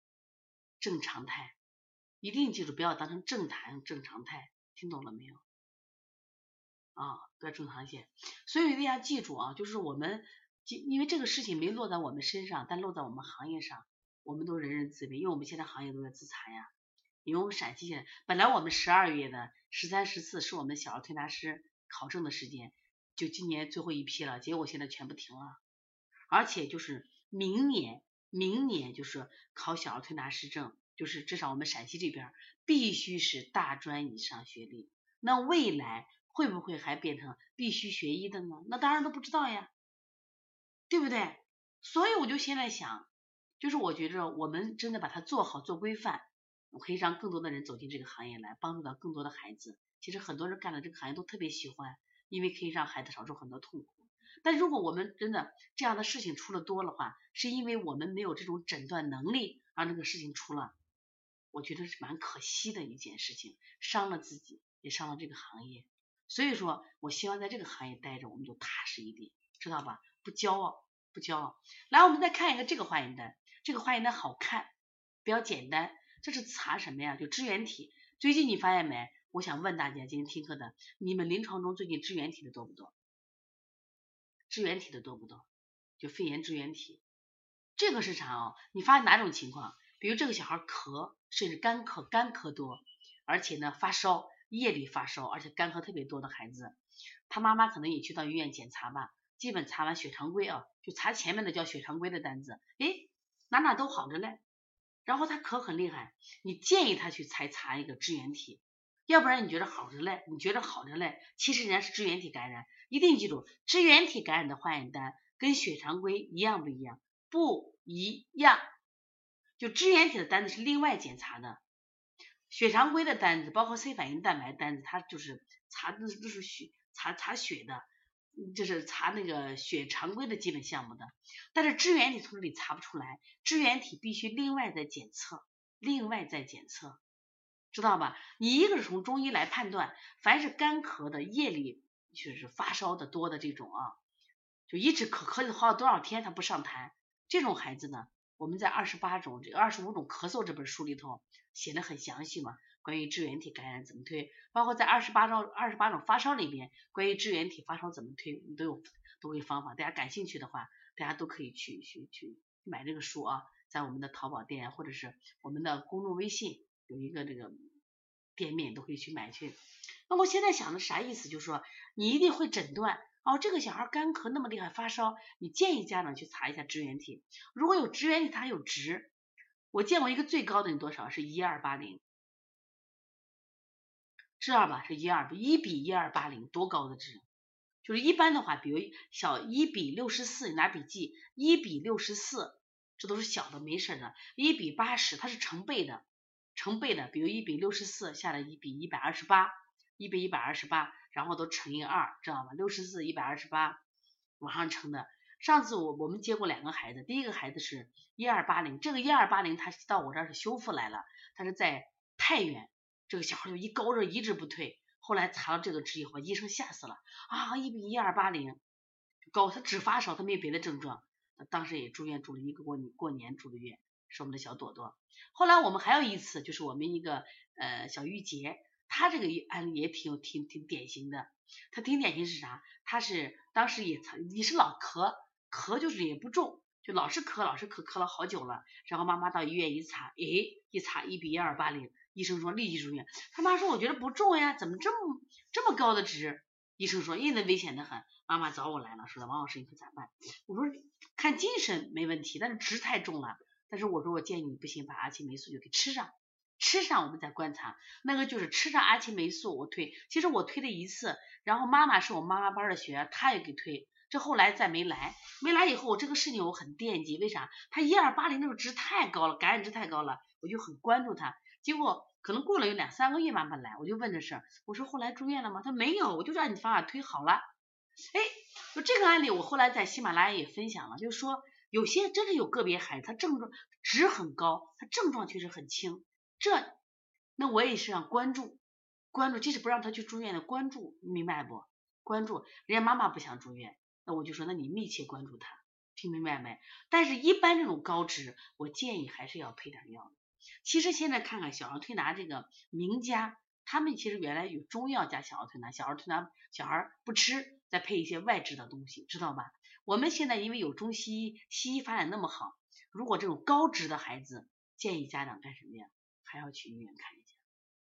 正常态，一定记住不要当成正常正常态，听懂了没有？啊，要正常些。所以一定要记住啊，就是我们。因为这个事情没落在我们身上，但落在我们行业上，我们都人人自危，因为我们现在行业都在自残呀。因为我们陕西现在本来我们十二月的十三、十四是我们小儿推拿师考证的时间，就今年最后一批了，结果现在全部停了。而且就是明年，明年就是考小儿推拿师证，就是至少我们陕西这边必须是大专以上学历。那未来会不会还变成必须学医的呢？那当然都不知道呀。对不对？所以我就现在想，就是我觉着我们真的把它做好做规范，我可以让更多的人走进这个行业来，帮助到更多的孩子。其实很多人干了这个行业都特别喜欢，因为可以让孩子少受很多痛苦。但如果我们真的这样的事情出了多的话，是因为我们没有这种诊断能力，让这个事情出了，我觉得是蛮可惜的一件事情，伤了自己，也伤了这个行业。所以说我希望在这个行业待着，我们就踏实一点，知道吧？不骄傲，不骄傲。来，我们再看一个这个化验单，这个化验单好看，比较简单。这是查什么呀？就支原体。最近你发现没？我想问大家，今天听课的，你们临床中最近支原体的多不多？支原体的多不多？就肺炎支原体。这个是啥哦？你发现哪种情况？比如这个小孩咳，甚至干咳，干咳多，而且呢发烧，夜里发烧，而且干咳特别多的孩子，他妈妈可能也去到医院检查吧。基本查完血常规啊，就查前面的叫血常规的单子，哎，哪哪都好着嘞。然后他咳很厉害，你建议他去才查一个支原体，要不然你觉得好着嘞，你觉得好着嘞，其实人家是支原体感染。一定记住，支原体感染的化验单跟血常规一样不一样？不一样。就支原体的单子是另外检查的，血常规的单子，包括 C 反应蛋白单子，它就是查的都是血查查血的。就是查那个血常规的基本项目的，但是支原体从这里查不出来，支原体必须另外再检测，另外再检测，知道吧？你一个是从中医来判断，凡是干咳的、夜里就是发烧的多的这种啊，就一直咳咳的好多少天他不上痰，这种孩子呢，我们在二十八种这二十五种咳嗽这本书里头写的很详细嘛。关于支原体感染怎么推，包括在二十八种二十八种发烧里边，关于支原体发烧怎么推，我们都有都有方法。大家感兴趣的话，大家都可以去去去买这个书啊，在我们的淘宝店或者是我们的公众微信有一个这个店面都可以去买去。那我现在想的啥意思？就是说你一定会诊断哦，这个小孩干咳那么厉害发烧，你建议家长去查一下支原体，如果有支原体，它有值。我见过一个最高的你多少？是一二八零，知道吧？是一二一比一二八零，多高的值？就是一般的话，比如小一比六十四，你拿笔记，一比六十四，这都是小的，没事的。一比八十，它是成倍的，成倍的。比如一比六十四下来一比一百二十八，一比一百二十八，然后都乘以二，知道吗？六十四一百二十八往上乘的。上次我我们接过两个孩子，第一个孩子是一二八零，这个一二八零他到我这儿是修复来了，他是在太原，这个小孩就一高热一直不退，后来查了这个值以后，医生吓死了啊，一比一二八零高，他只发烧，他没有别的症状，他当时也住院住了一个过年过年住的院，是我们的小朵朵。后来我们还有一次，就是我们一个呃小玉洁，他这个案例也挺挺挺典型的，他挺典型是啥？他是当时也曾也是老咳。咳就是也不重，就老是咳，老是咳，咳了好久了。然后妈妈到医院一查，哎，一查一比一二八零，医生说立即住院。他妈说我觉得不重呀，怎么这么这么高的值？医生说，因为危险的很。妈妈找我来了，说王老师你可咋办？我说看精神没问题，但是值太重了。但是我说我建议你不行，把阿奇霉素就给吃上，吃上我们再观察。那个就是吃上阿奇霉素，我推，其实我推了一次，然后妈妈是我妈妈班的学员，她也给推。这后来再没来，没来以后，我这个事情我很惦记，为啥？他一二八零那个值太高了，感染值太高了，我就很关注他。结果可能过了有两三个月慢慢来，我就问这事，我说后来住院了吗？他没有，我就按你方法推好了。哎，就这个案例，我后来在喜马拉雅也分享了，就是说有些真是有个别孩子，他症状值很高，他症状确实很轻，这那我也是让关注，关注，即使不让他去住院的关注，明白不？关注，人家妈妈不想住院。那我就说，那你密切关注他，听明白没？但是，一般这种高脂，我建议还是要配点药的。其实现在看看小儿推拿这个名家，他们其实原来有中药加小儿推拿，小儿推拿小孩不吃，再配一些外治的东西，知道吧？我们现在因为有中西医，西医发展那么好，如果这种高脂的孩子，建议家长干什么呀？还要去医院看一下。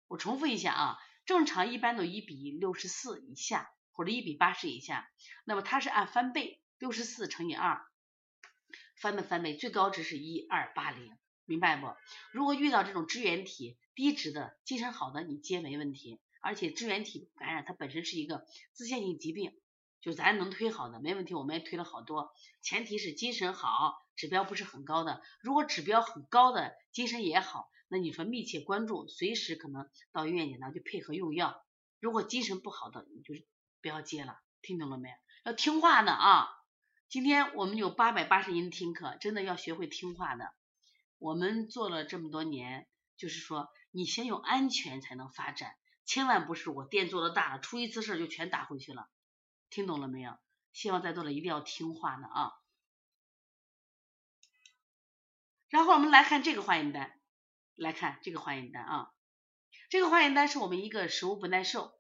我重复一下啊，正常一般都一比六十四以下。或者一比八十以下，那么它是按翻倍，六十四乘以二，翻的翻倍，最高值是一二八零，明白不？如果遇到这种支原体低值的，精神好的你接没问题，而且支原体感染它本身是一个自限性疾病，就咱能推好的没问题，我们也推了好多，前提是精神好，指标不是很高的，如果指标很高的，精神也好，那你说密切关注，随时可能到医院检查就配合用药，如果精神不好的，你就是。不要接了，听懂了没？要听话的啊！今天我们有八百八十音听课，真的要学会听话的。我们做了这么多年，就是说你先有安全才能发展，千万不是我店做的大了，出一次事就全打回去了。听懂了没有？希望在座的一定要听话呢啊！然后我们来看这个化验单，来看这个化验单啊，这个化验单是我们一个食物不耐受。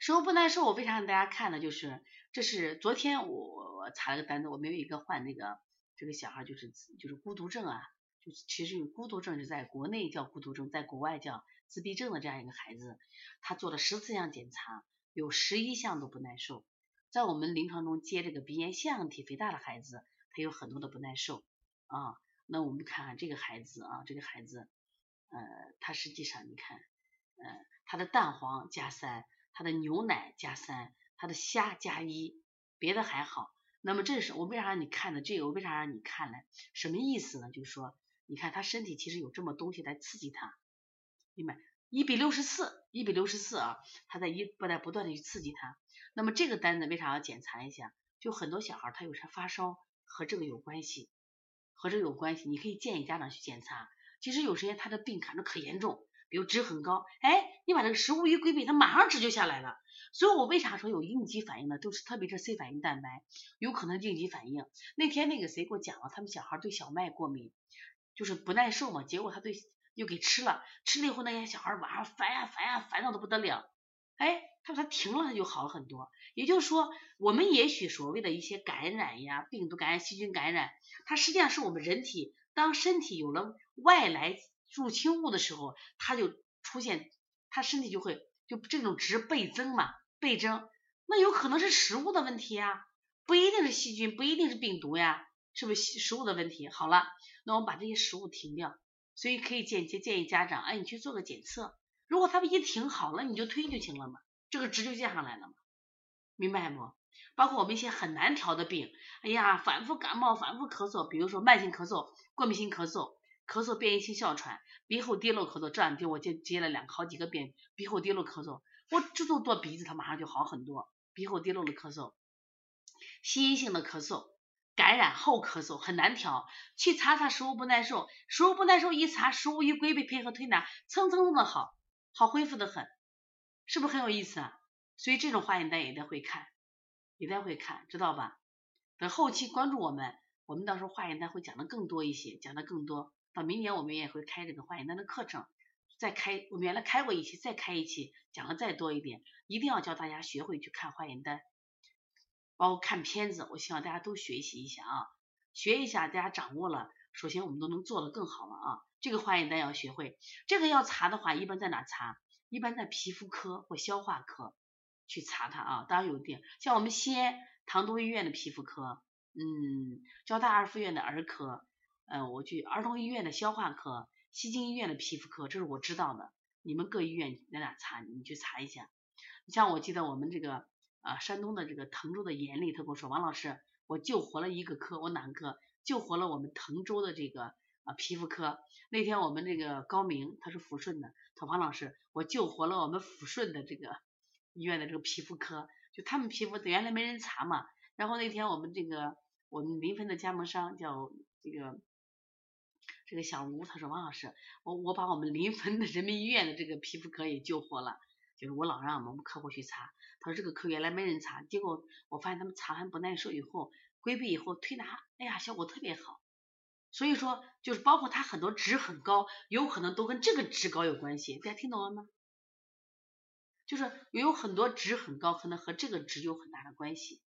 食物不耐受，我为啥让大家看呢？就是这是昨天我我查了个单子，我们有一个患那个这个小孩就是就是孤独症啊，就是其实孤独症是在国内叫孤独症，在国外叫自闭症的这样一个孩子，他做了十四项检查，有十一项都不耐受。在我们临床中接这个鼻炎腺样体肥大的孩子，他有很多的不耐受啊。那我们看看这个孩子啊，这个孩子呃，他实际上你看呃，他的蛋黄加三。他的牛奶加三，他的虾加一，别的还好。那么这是我为啥让你看的这个？我为啥让你看呢？什么意思呢？就是说，你看他身体其实有这么东西来刺激他，明白？一比六十四，一比六十四啊，他在一不在不断的去刺激他。那么这个单子为啥要检查一下？就很多小孩他有啥发烧和这个有关系，和这个有关系，你可以建议家长去检查。其实有时间他的病看着可严重。比如值很高，哎，你把这个食物一规避，它马上值就下来了。所以我为啥说有应激反应呢？都是特别是 C 反应蛋白有可能应激反应。那天那个谁给我讲了，他们小孩对小麦过敏，就是不耐受嘛。结果他对又给吃了，吃了以后那些小孩晚上烦呀烦呀烦躁的不得了。哎，他说他停了，他就好了很多。也就是说，我们也许所谓的一些感染呀、病毒感染、细菌感染，它实际上是我们人体当身体有了外来入侵物的时候，它就出现，它身体就会就这种值倍增嘛，倍增。那有可能是食物的问题呀，不一定是细菌，不一定是病毒呀，是不是食物的问题？好了，那我们把这些食物停掉，所以可以间接建议家长，哎，你去做个检测，如果他们一停好了，你就推就行了嘛，这个值就降下来了嘛，明白不？包括我们一些很难调的病，哎呀，反复感冒、反复咳嗽，比如说慢性咳嗽、过敏性咳嗽、咳嗽变异性哮喘、鼻后滴漏咳嗽，这两天我接接了两好几个病，鼻后滴漏咳嗽，我这都做鼻子，它马上就好很多。鼻后滴漏的咳嗽，心因性的咳嗽，感染后咳嗽很难调，去查查食物不耐受，食物不耐受一查，食物一规避配合推拿，蹭蹭蹭的好，好恢复的很，是不是很有意思啊？所以这种化验单也得会看，也得会看，知道吧？等后期关注我们，我们到时候化验单会讲的更多一些，讲的更多。到明年我们也会开这个化验单的课程。再开，我们原来开过一期，再开一期，讲的再多一点，一定要教大家学会去看化验单，包括看片子，我希望大家都学习一下啊，学一下，大家掌握了，首先我们都能做得更好了啊。这个化验单要学会，这个要查的话，一般在哪查？一般在皮肤科或消化科去查它啊。当然有点，像我们西安唐都医院的皮肤科，嗯，交大二附院的儿科，嗯，我去儿童医院的消化科。西京医院的皮肤科，这是我知道的。你们各医院在哪查？你去查一下。你像我记得我们这个啊，山东的这个滕州的严丽，他跟我说，王老师，我救活了一个科，我哪个科？救活了我们滕州的这个啊皮肤科。那天我们这个高明，他是抚顺的，他说王老师，我救活了我们抚顺的这个医院的这个皮肤科，就他们皮肤原来没人查嘛。然后那天我们这个我们临汾的加盟商叫这个。这个小吴他说王老师，我我把我们临汾的人民医院的这个皮肤科也救活了，就是我老让我们客户去查，他说这个科原来没人查，结果我发现他们查完不耐受以后，规避以后推拿，哎呀效果特别好，所以说就是包括他很多值很高，有可能都跟这个值高有关系，大家听懂了吗？就是有很多值很高，可能和这个值有很大的关系。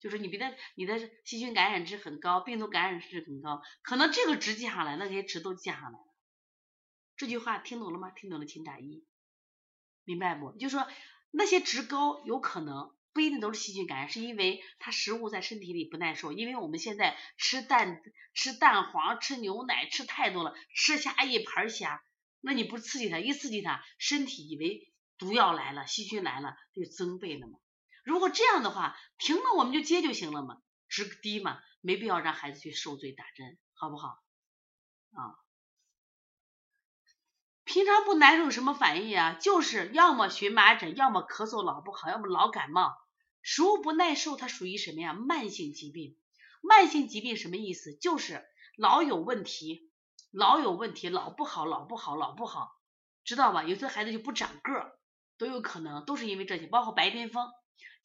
就是你别的你的细菌感染值很高，病毒感染值很高，可能这个值降下来，那些值都降下来了。这句话听懂了吗？听懂了请打一，明白不？就是说那些值高有可能不一定都是细菌感染，是因为它食物在身体里不耐受，因为我们现在吃蛋吃蛋黄吃牛奶吃太多了，吃虾一盘虾，那你不刺激它，一刺激它，身体以为毒药来了，细菌来了，就增倍了嘛。如果这样的话，停了我们就接就行了嘛，值低嘛，没必要让孩子去受罪打针，好不好？啊，平常不难受什么反应啊？就是要么荨麻疹，要么咳嗽老不好，要么老感冒。食物不耐受，它属于什么呀？慢性疾病。慢性疾病什么意思？就是老有问题，老有问题，老不好，老不好，老不好，知道吧？有些孩子就不长个儿，都有可能，都是因为这些，包括白癜风。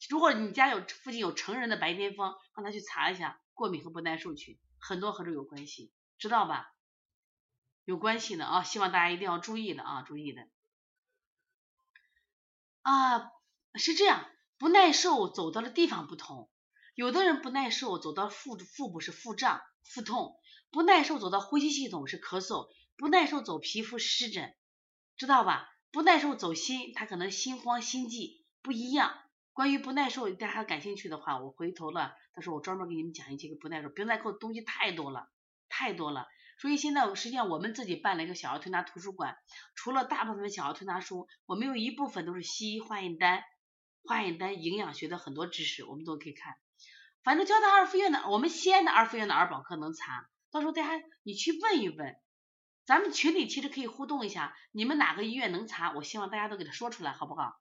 如果你家有附近有成人的白癜风，让他去查一下过敏和不耐受去，很多和这有关系，知道吧？有关系的啊，希望大家一定要注意的啊，注意的。啊，是这样，不耐受走到的地方不同，有的人不耐受走到腹腹部是腹胀、腹痛，不耐受走到呼吸系统是咳嗽，不耐受走皮肤湿疹，知道吧？不耐受走心，他可能心慌心悸不一样。关于不耐受，大家感兴趣的话，我回头了，到时候我专门给你们讲一节个不耐受。不耐受的东西太多了，太多了。所以现在实际上我们自己办了一个小儿推拿图书馆，除了大部分小儿推拿书，我们有一部分都是西医化验单、化验单、营养学的很多知识，我们都可以看。反正交大二附院的，我们西安的二附院的儿保科能查，到时候大家你去问一问，咱们群里其实可以互动一下，你们哪个医院能查？我希望大家都给他说出来，好不好？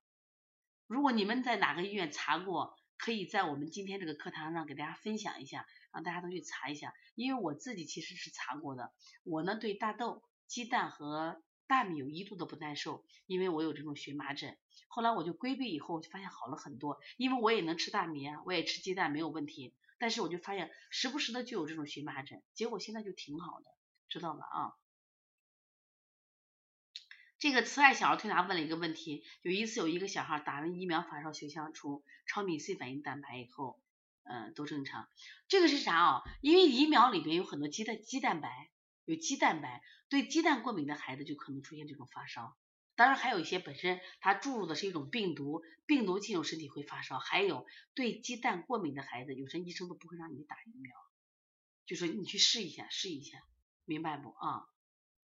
如果你们在哪个医院查过，可以在我们今天这个课堂上给大家分享一下，让大家都去查一下。因为我自己其实是查过的，我呢对大豆、鸡蛋和大米有一度的不耐受，因为我有这种荨麻疹。后来我就规避以后，就发现好了很多。因为我也能吃大米啊，我也吃鸡蛋没有问题，但是我就发现时不时的就有这种荨麻疹，结果现在就挺好的，知道了啊。这个慈爱小儿推拿问了一个问题，有一次有一个小孩打完疫苗发烧休香出超敏 C 反应蛋白以后，嗯，都正常。这个是啥啊？因为疫苗里边有很多鸡蛋鸡蛋白，有鸡蛋白，对鸡蛋过敏的孩子就可能出现这种发烧。当然还有一些本身他注入的是一种病毒，病毒进入身体会发烧。还有对鸡蛋过敏的孩子，有时医生都不会让你打疫苗，就说你去试一下，试一下，明白不啊？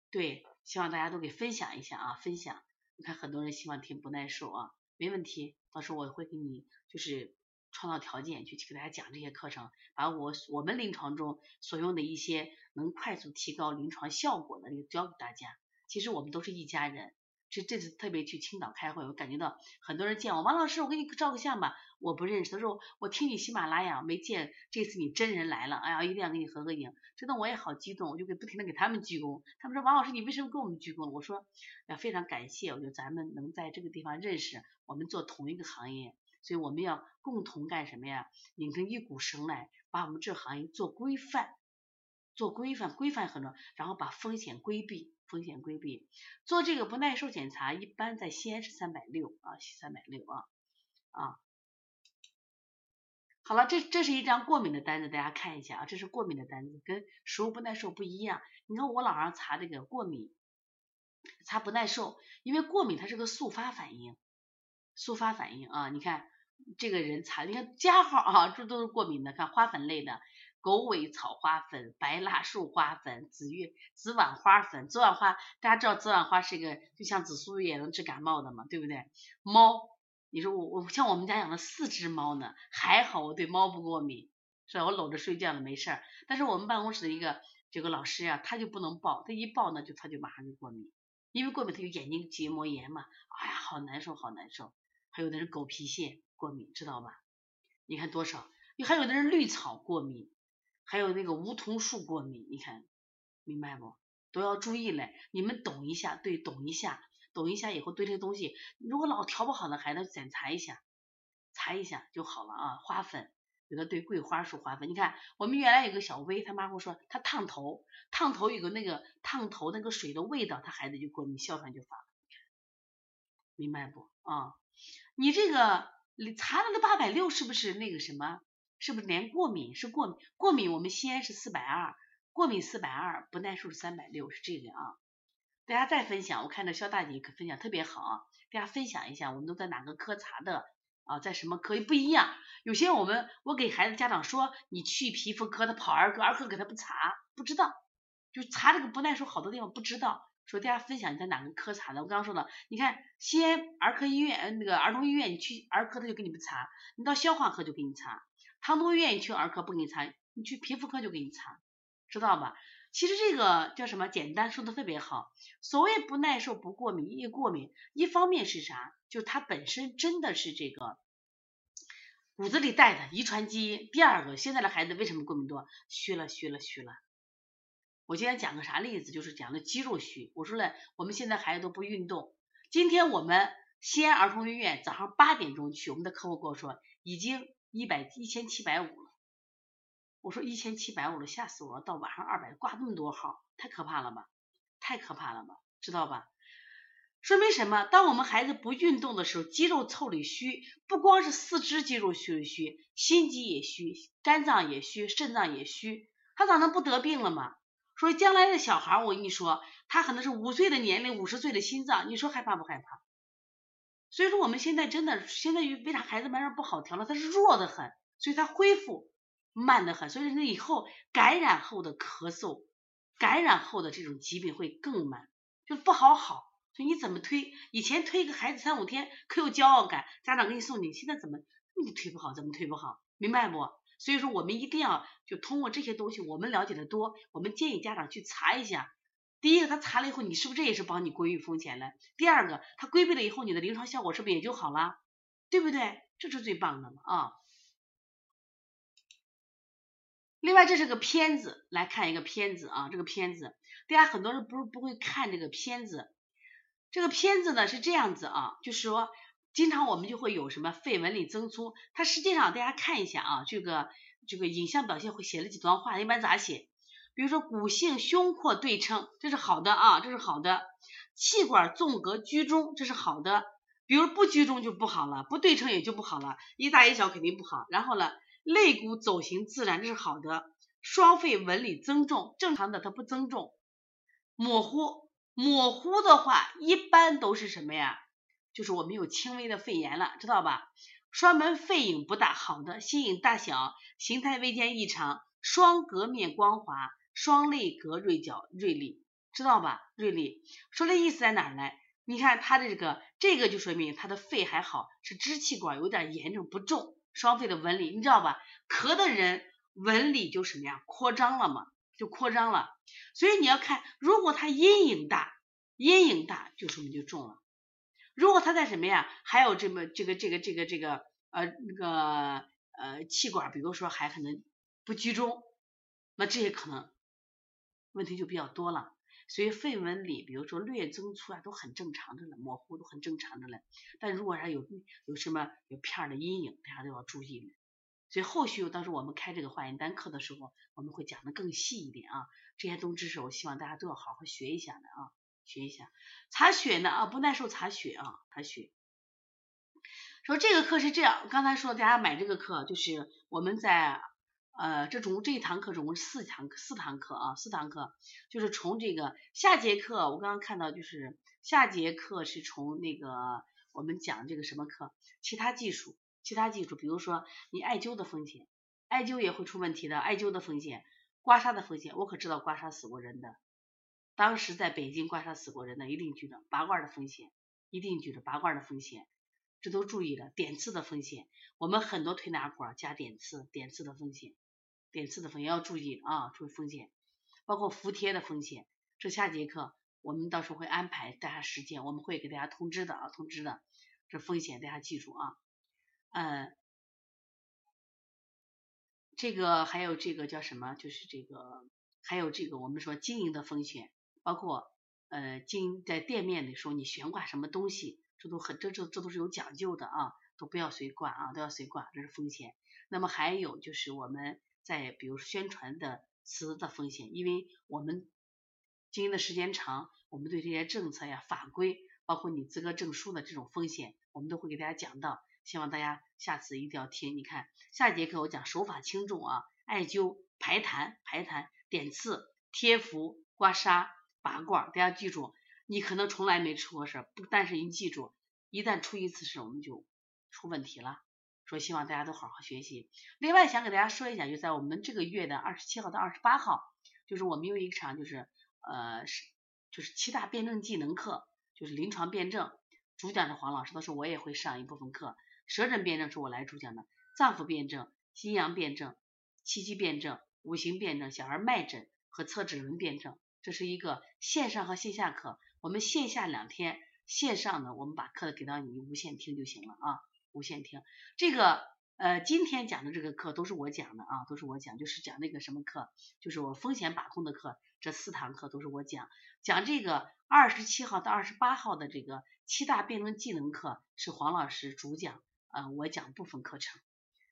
对，希望大家都给分享一下啊，分享。你看很多人希望听不耐受啊，没问题，到时候我会给你就是创造条件去去给大家讲这些课程，把我我们临床中所用的一些能快速提高临床效果的，教给大家。其实我们都是一家人。这这次特别去青岛开会，我感觉到很多人见我，王老师，我给你照个相吧。我不认识，他说我听你喜马拉雅没见，这次你真人来了，哎呀，一定要跟你合个影。真的我也好激动，我就给不停的给他们鞠躬。他们说王老师，你为什么给我们鞠躬？我说呀，非常感谢，我觉得咱们能在这个地方认识，我们做同一个行业，所以我们要共同干什么呀？拧成一股绳来，把我们这行业做规范，做规范，规范很多，然后把风险规避。风险规避，做这个不耐受检查，一般在西安是三百六啊，三百六啊啊。好了，这这是一张过敏的单子，大家看一下啊，这是过敏的单子，跟食物不耐受不一样。你看我老让查这个过敏，查不耐受，因为过敏它是个速发反应，速发反应啊。你看这个人查，你看加号啊，这都是过敏的，看花粉类的。狗尾草花粉、白蜡树花粉、紫月紫菀花粉、紫菀花，大家知道紫菀花是一个就像紫苏叶能治感冒的嘛，对不对？猫，你说我我像我们家养了四只猫呢，还好我对猫不过敏，是吧？我搂着睡觉了没事儿。但是我们办公室的一个这个老师呀，他就不能抱，他一抱呢就他就马上就过敏，因为过敏他有眼睛结膜炎嘛，哎呀好难受好难受。还有的人狗皮屑过敏，知道吧？你看多少？还有的人绿草过敏。还有那个梧桐树过敏，你看明白不？都要注意嘞。你们懂一下，对，懂一下，懂一下以后对这个东西，如果老调不好的孩子，检查一下，查一下就好了啊。花粉有的对桂花树花粉，你看我们原来有个小薇，他妈跟我说他烫头，烫头有个那个烫头那个水的味道，他孩子就过敏，哮喘就发了，明白不？啊，你这个你查了个八百六是不是那个什么？是不是连过敏是过敏？过敏我们西安是四百二，过敏四百二，不耐受是三百六，是这个啊。大家再分享，我看到肖大姐可分享特别好啊，大家分享一下，我们都在哪个科查的啊？在什么科不一样？有些我们我给孩子家长说，你去皮肤科，他跑儿科，儿科给他不查，不知道，就查这个不耐受，好多地方不知道。说大家分享你在哪个科查的？我刚刚说的，你看西安儿科医院，那个儿童医院，你去儿科他就给你们查，你到消化科就给你查。唐都愿意去儿科不给你查，你去皮肤科就给你查，知道吧？其实这个叫什么？简单说的特别好。所谓不耐受、不过敏，一过敏，一方面是啥？就它本身真的是这个骨子里带的遗传基因。第二个，现在的孩子为什么过敏多？虚了，虚了，虚了。我今天讲个啥例子？就是讲的肌肉虚。我说了，我们现在孩子都不运动。今天我们西安儿童医院早上八点钟去，我们的客户跟我说已经。一百一千七百五了，我说一千七百五了，吓死我了！到晚上二百挂那么多号，太可怕了吧？太可怕了吧？知道吧？说明什么？当我们孩子不运动的时候，肌肉腠理虚，不光是四肢肌肉虚虚，心肌也虚，肝脏也虚，肾脏也虚，他咋能不得病了吗？所以将来的小孩，我跟你说，他可能是五岁的年龄，五十岁的心脏，你说害怕不害怕？所以说我们现在真的，现在为啥孩子慢慢不好调了？他是弱的很，所以他恢复慢的很，所以说以后感染后的咳嗽，感染后的这种疾病会更慢，就不好好。所以你怎么推？以前推一个孩子三五天可有骄傲感，家长给你送你，现在怎么你推不好？怎么推不好？明白不？所以说我们一定要就通过这些东西，我们了解的多，我们建议家长去查一下。第一个，他查了以后，你是不是这也是帮你规避风险了？第二个，他规避了以后，你的临床效果是不是也就好了？对不对？这是最棒的了啊！另外，这是个片子，来看一个片子啊，这个片子，大家很多人不是不会看这个片子。这个片子呢是这样子啊，就是说，经常我们就会有什么肺纹理增粗，它实际上大家看一下啊，这个这个影像表现会写了几段话，一般咋写？比如说骨性胸廓对称，这是好的啊，这是好的。气管纵隔居中，这是好的。比如不居中就不好了，不对称也就不好了，一大一小肯定不好。然后呢，肋骨走形自然，这是好的。双肺纹理增重，正常的它不增重。模糊，模糊的话一般都是什么呀？就是我们有轻微的肺炎了，知道吧？双门肺影不大，好的。心影大小，形态微见异常。双隔面光滑，双肋隔锐角锐利，知道吧？锐利，说的意思在哪儿呢？你看他的这个，这个就说明他的肺还好，是支气管有点严重不重，双肺的纹理，你知道吧？咳的人纹理就什么呀？扩张了嘛，就扩张了。所以你要看，如果它阴影大，阴影大就说明就重了。如果它在什么呀？还有这么这个这个这个这个呃那个呃气管，比如说还可能。不集中，那这些可能问题就比较多了。所以肺纹理，比如说略增粗啊，都很正常的了，模糊都很正常的了。但如果还有有什么有片儿的阴影，大家都要注意。所以后续到时候我们开这个化验单课的时候，我们会讲的更细一点啊。这些东知识，我希望大家都要好好学一下的啊，学一下。查血呢啊，不耐受查血啊，查血。说这个课是这样，刚才说大家买这个课就是我们在。呃，这总共这一堂课总共是四堂四堂课啊，四堂课。就是从这个下节课，我刚刚看到就是下节课是从那个我们讲这个什么课，其他技术，其他技术，比如说你艾灸的风险，艾灸也会出问题的，艾灸的风险，刮痧的风险，我可知道刮痧死过人的，当时在北京刮痧死过人的，一定举着拔罐的风险，一定举着拔罐的风险，这都注意了，点刺的风险，我们很多推拿馆加点刺，点刺的风险。点刺的风险要注意啊，注意风险，包括服贴的风险。这下节课我们到时候会安排大家时间，我们会给大家通知的啊，通知的。这风险大家记住啊，嗯，这个还有这个叫什么？就是这个还有这个我们说经营的风险，包括呃经在店面的时候你悬挂什么东西，这都很这这这都是有讲究的啊，都不要随挂啊，都要随挂，这是风险。那么还有就是我们。再比如宣传的词的风险，因为我们经营的时间长，我们对这些政策呀、法规，包括你资格证书的这种风险，我们都会给大家讲到。希望大家下次一定要听。你看下节课我讲手法轻重啊，艾灸、排痰、排痰、点刺、贴敷、刮痧、拔罐，大家记住，你可能从来没出过事，不，但是你记住，一旦出一次事，我们就出问题了。说希望大家都好好学习。另外想给大家说一下，就在我们这个月的二十七号到二十八号，就是我们有一场就是呃是就是七大辩证技能课，就是临床辩证，主讲是黄老师，到时候我也会上一部分课。舌诊辩证是我来主讲的，脏腑辩证、阴阳辩证、气机辩证、五行辩证、小儿脉诊和测指纹辩证，这是一个线上和线下课。我们线下两天，线上呢我们把课给到你无线听就行了啊。无线听这个呃，今天讲的这个课都是我讲的啊，都是我讲，就是讲那个什么课，就是我风险把控的课，这四堂课都是我讲。讲这个二十七号到二十八号的这个七大辩证技能课是黄老师主讲，呃，我讲部分课程。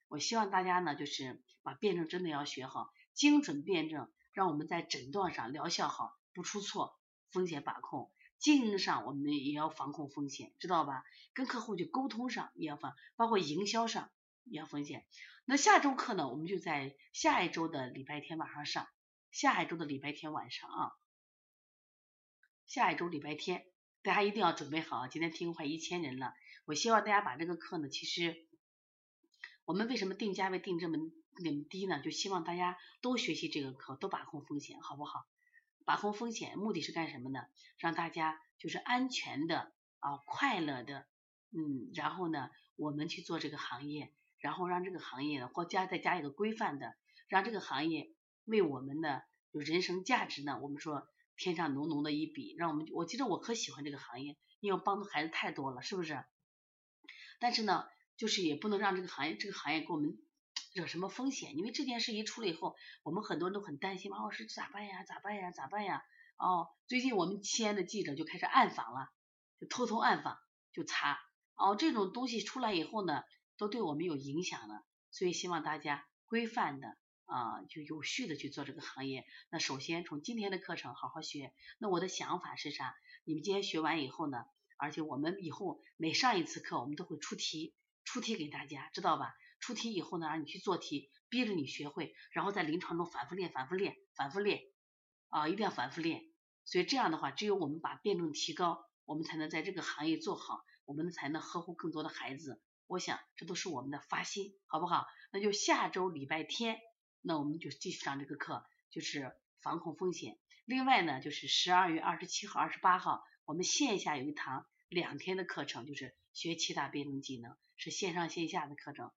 我希望大家呢，就是把辩证真的要学好，精准辩证，让我们在诊断上疗效好，不出错，风险把控。经营上我们也要防控风险，知道吧？跟客户去沟通上也要防，包括营销上也要风险。那下周课呢，我们就在下一周的礼拜天晚上上，下一周的礼拜天晚上啊，下一周礼拜天，大家一定要准备好。今天听快一千人了，我希望大家把这个课呢，其实我们为什么定价位定这么那么低呢？就希望大家都学习这个课，都把控风险，好不好？把控风险，目的是干什么呢？让大家就是安全的啊，快乐的，嗯，然后呢，我们去做这个行业，然后让这个行业呢，或加再加一个规范的，让这个行业为我们的就人生价值呢，我们说添上浓浓的一笔，让我们，我记得我可喜欢这个行业，因为帮助孩子太多了，是不是？但是呢，就是也不能让这个行业，这个行业给我们。惹什么风险？因为这件事一出了以后，我们很多人都很担心，王老师咋办呀？咋办呀？咋办呀？哦，最近我们西安的记者就开始暗访了，就偷偷暗访，就查。哦，这种东西出来以后呢，都对我们有影响的，所以希望大家规范的啊，就有序的去做这个行业。那首先从今天的课程好好学。那我的想法是啥？你们今天学完以后呢，而且我们以后每上一次课，我们都会出题，出题给大家，知道吧？出题以后呢，让你去做题，逼着你学会，然后在临床中反复练，反复练，反复练，啊，一定要反复练。所以这样的话，只有我们把辩证提高，我们才能在这个行业做好，我们才能呵护更多的孩子。我想这都是我们的发心，好不好？那就下周礼拜天，那我们就继续上这个课，就是防控风险。另外呢，就是十二月二十七号、二十八号，我们线下有一堂两天的课程，就是学七大辩证技能，是线上线下的课程。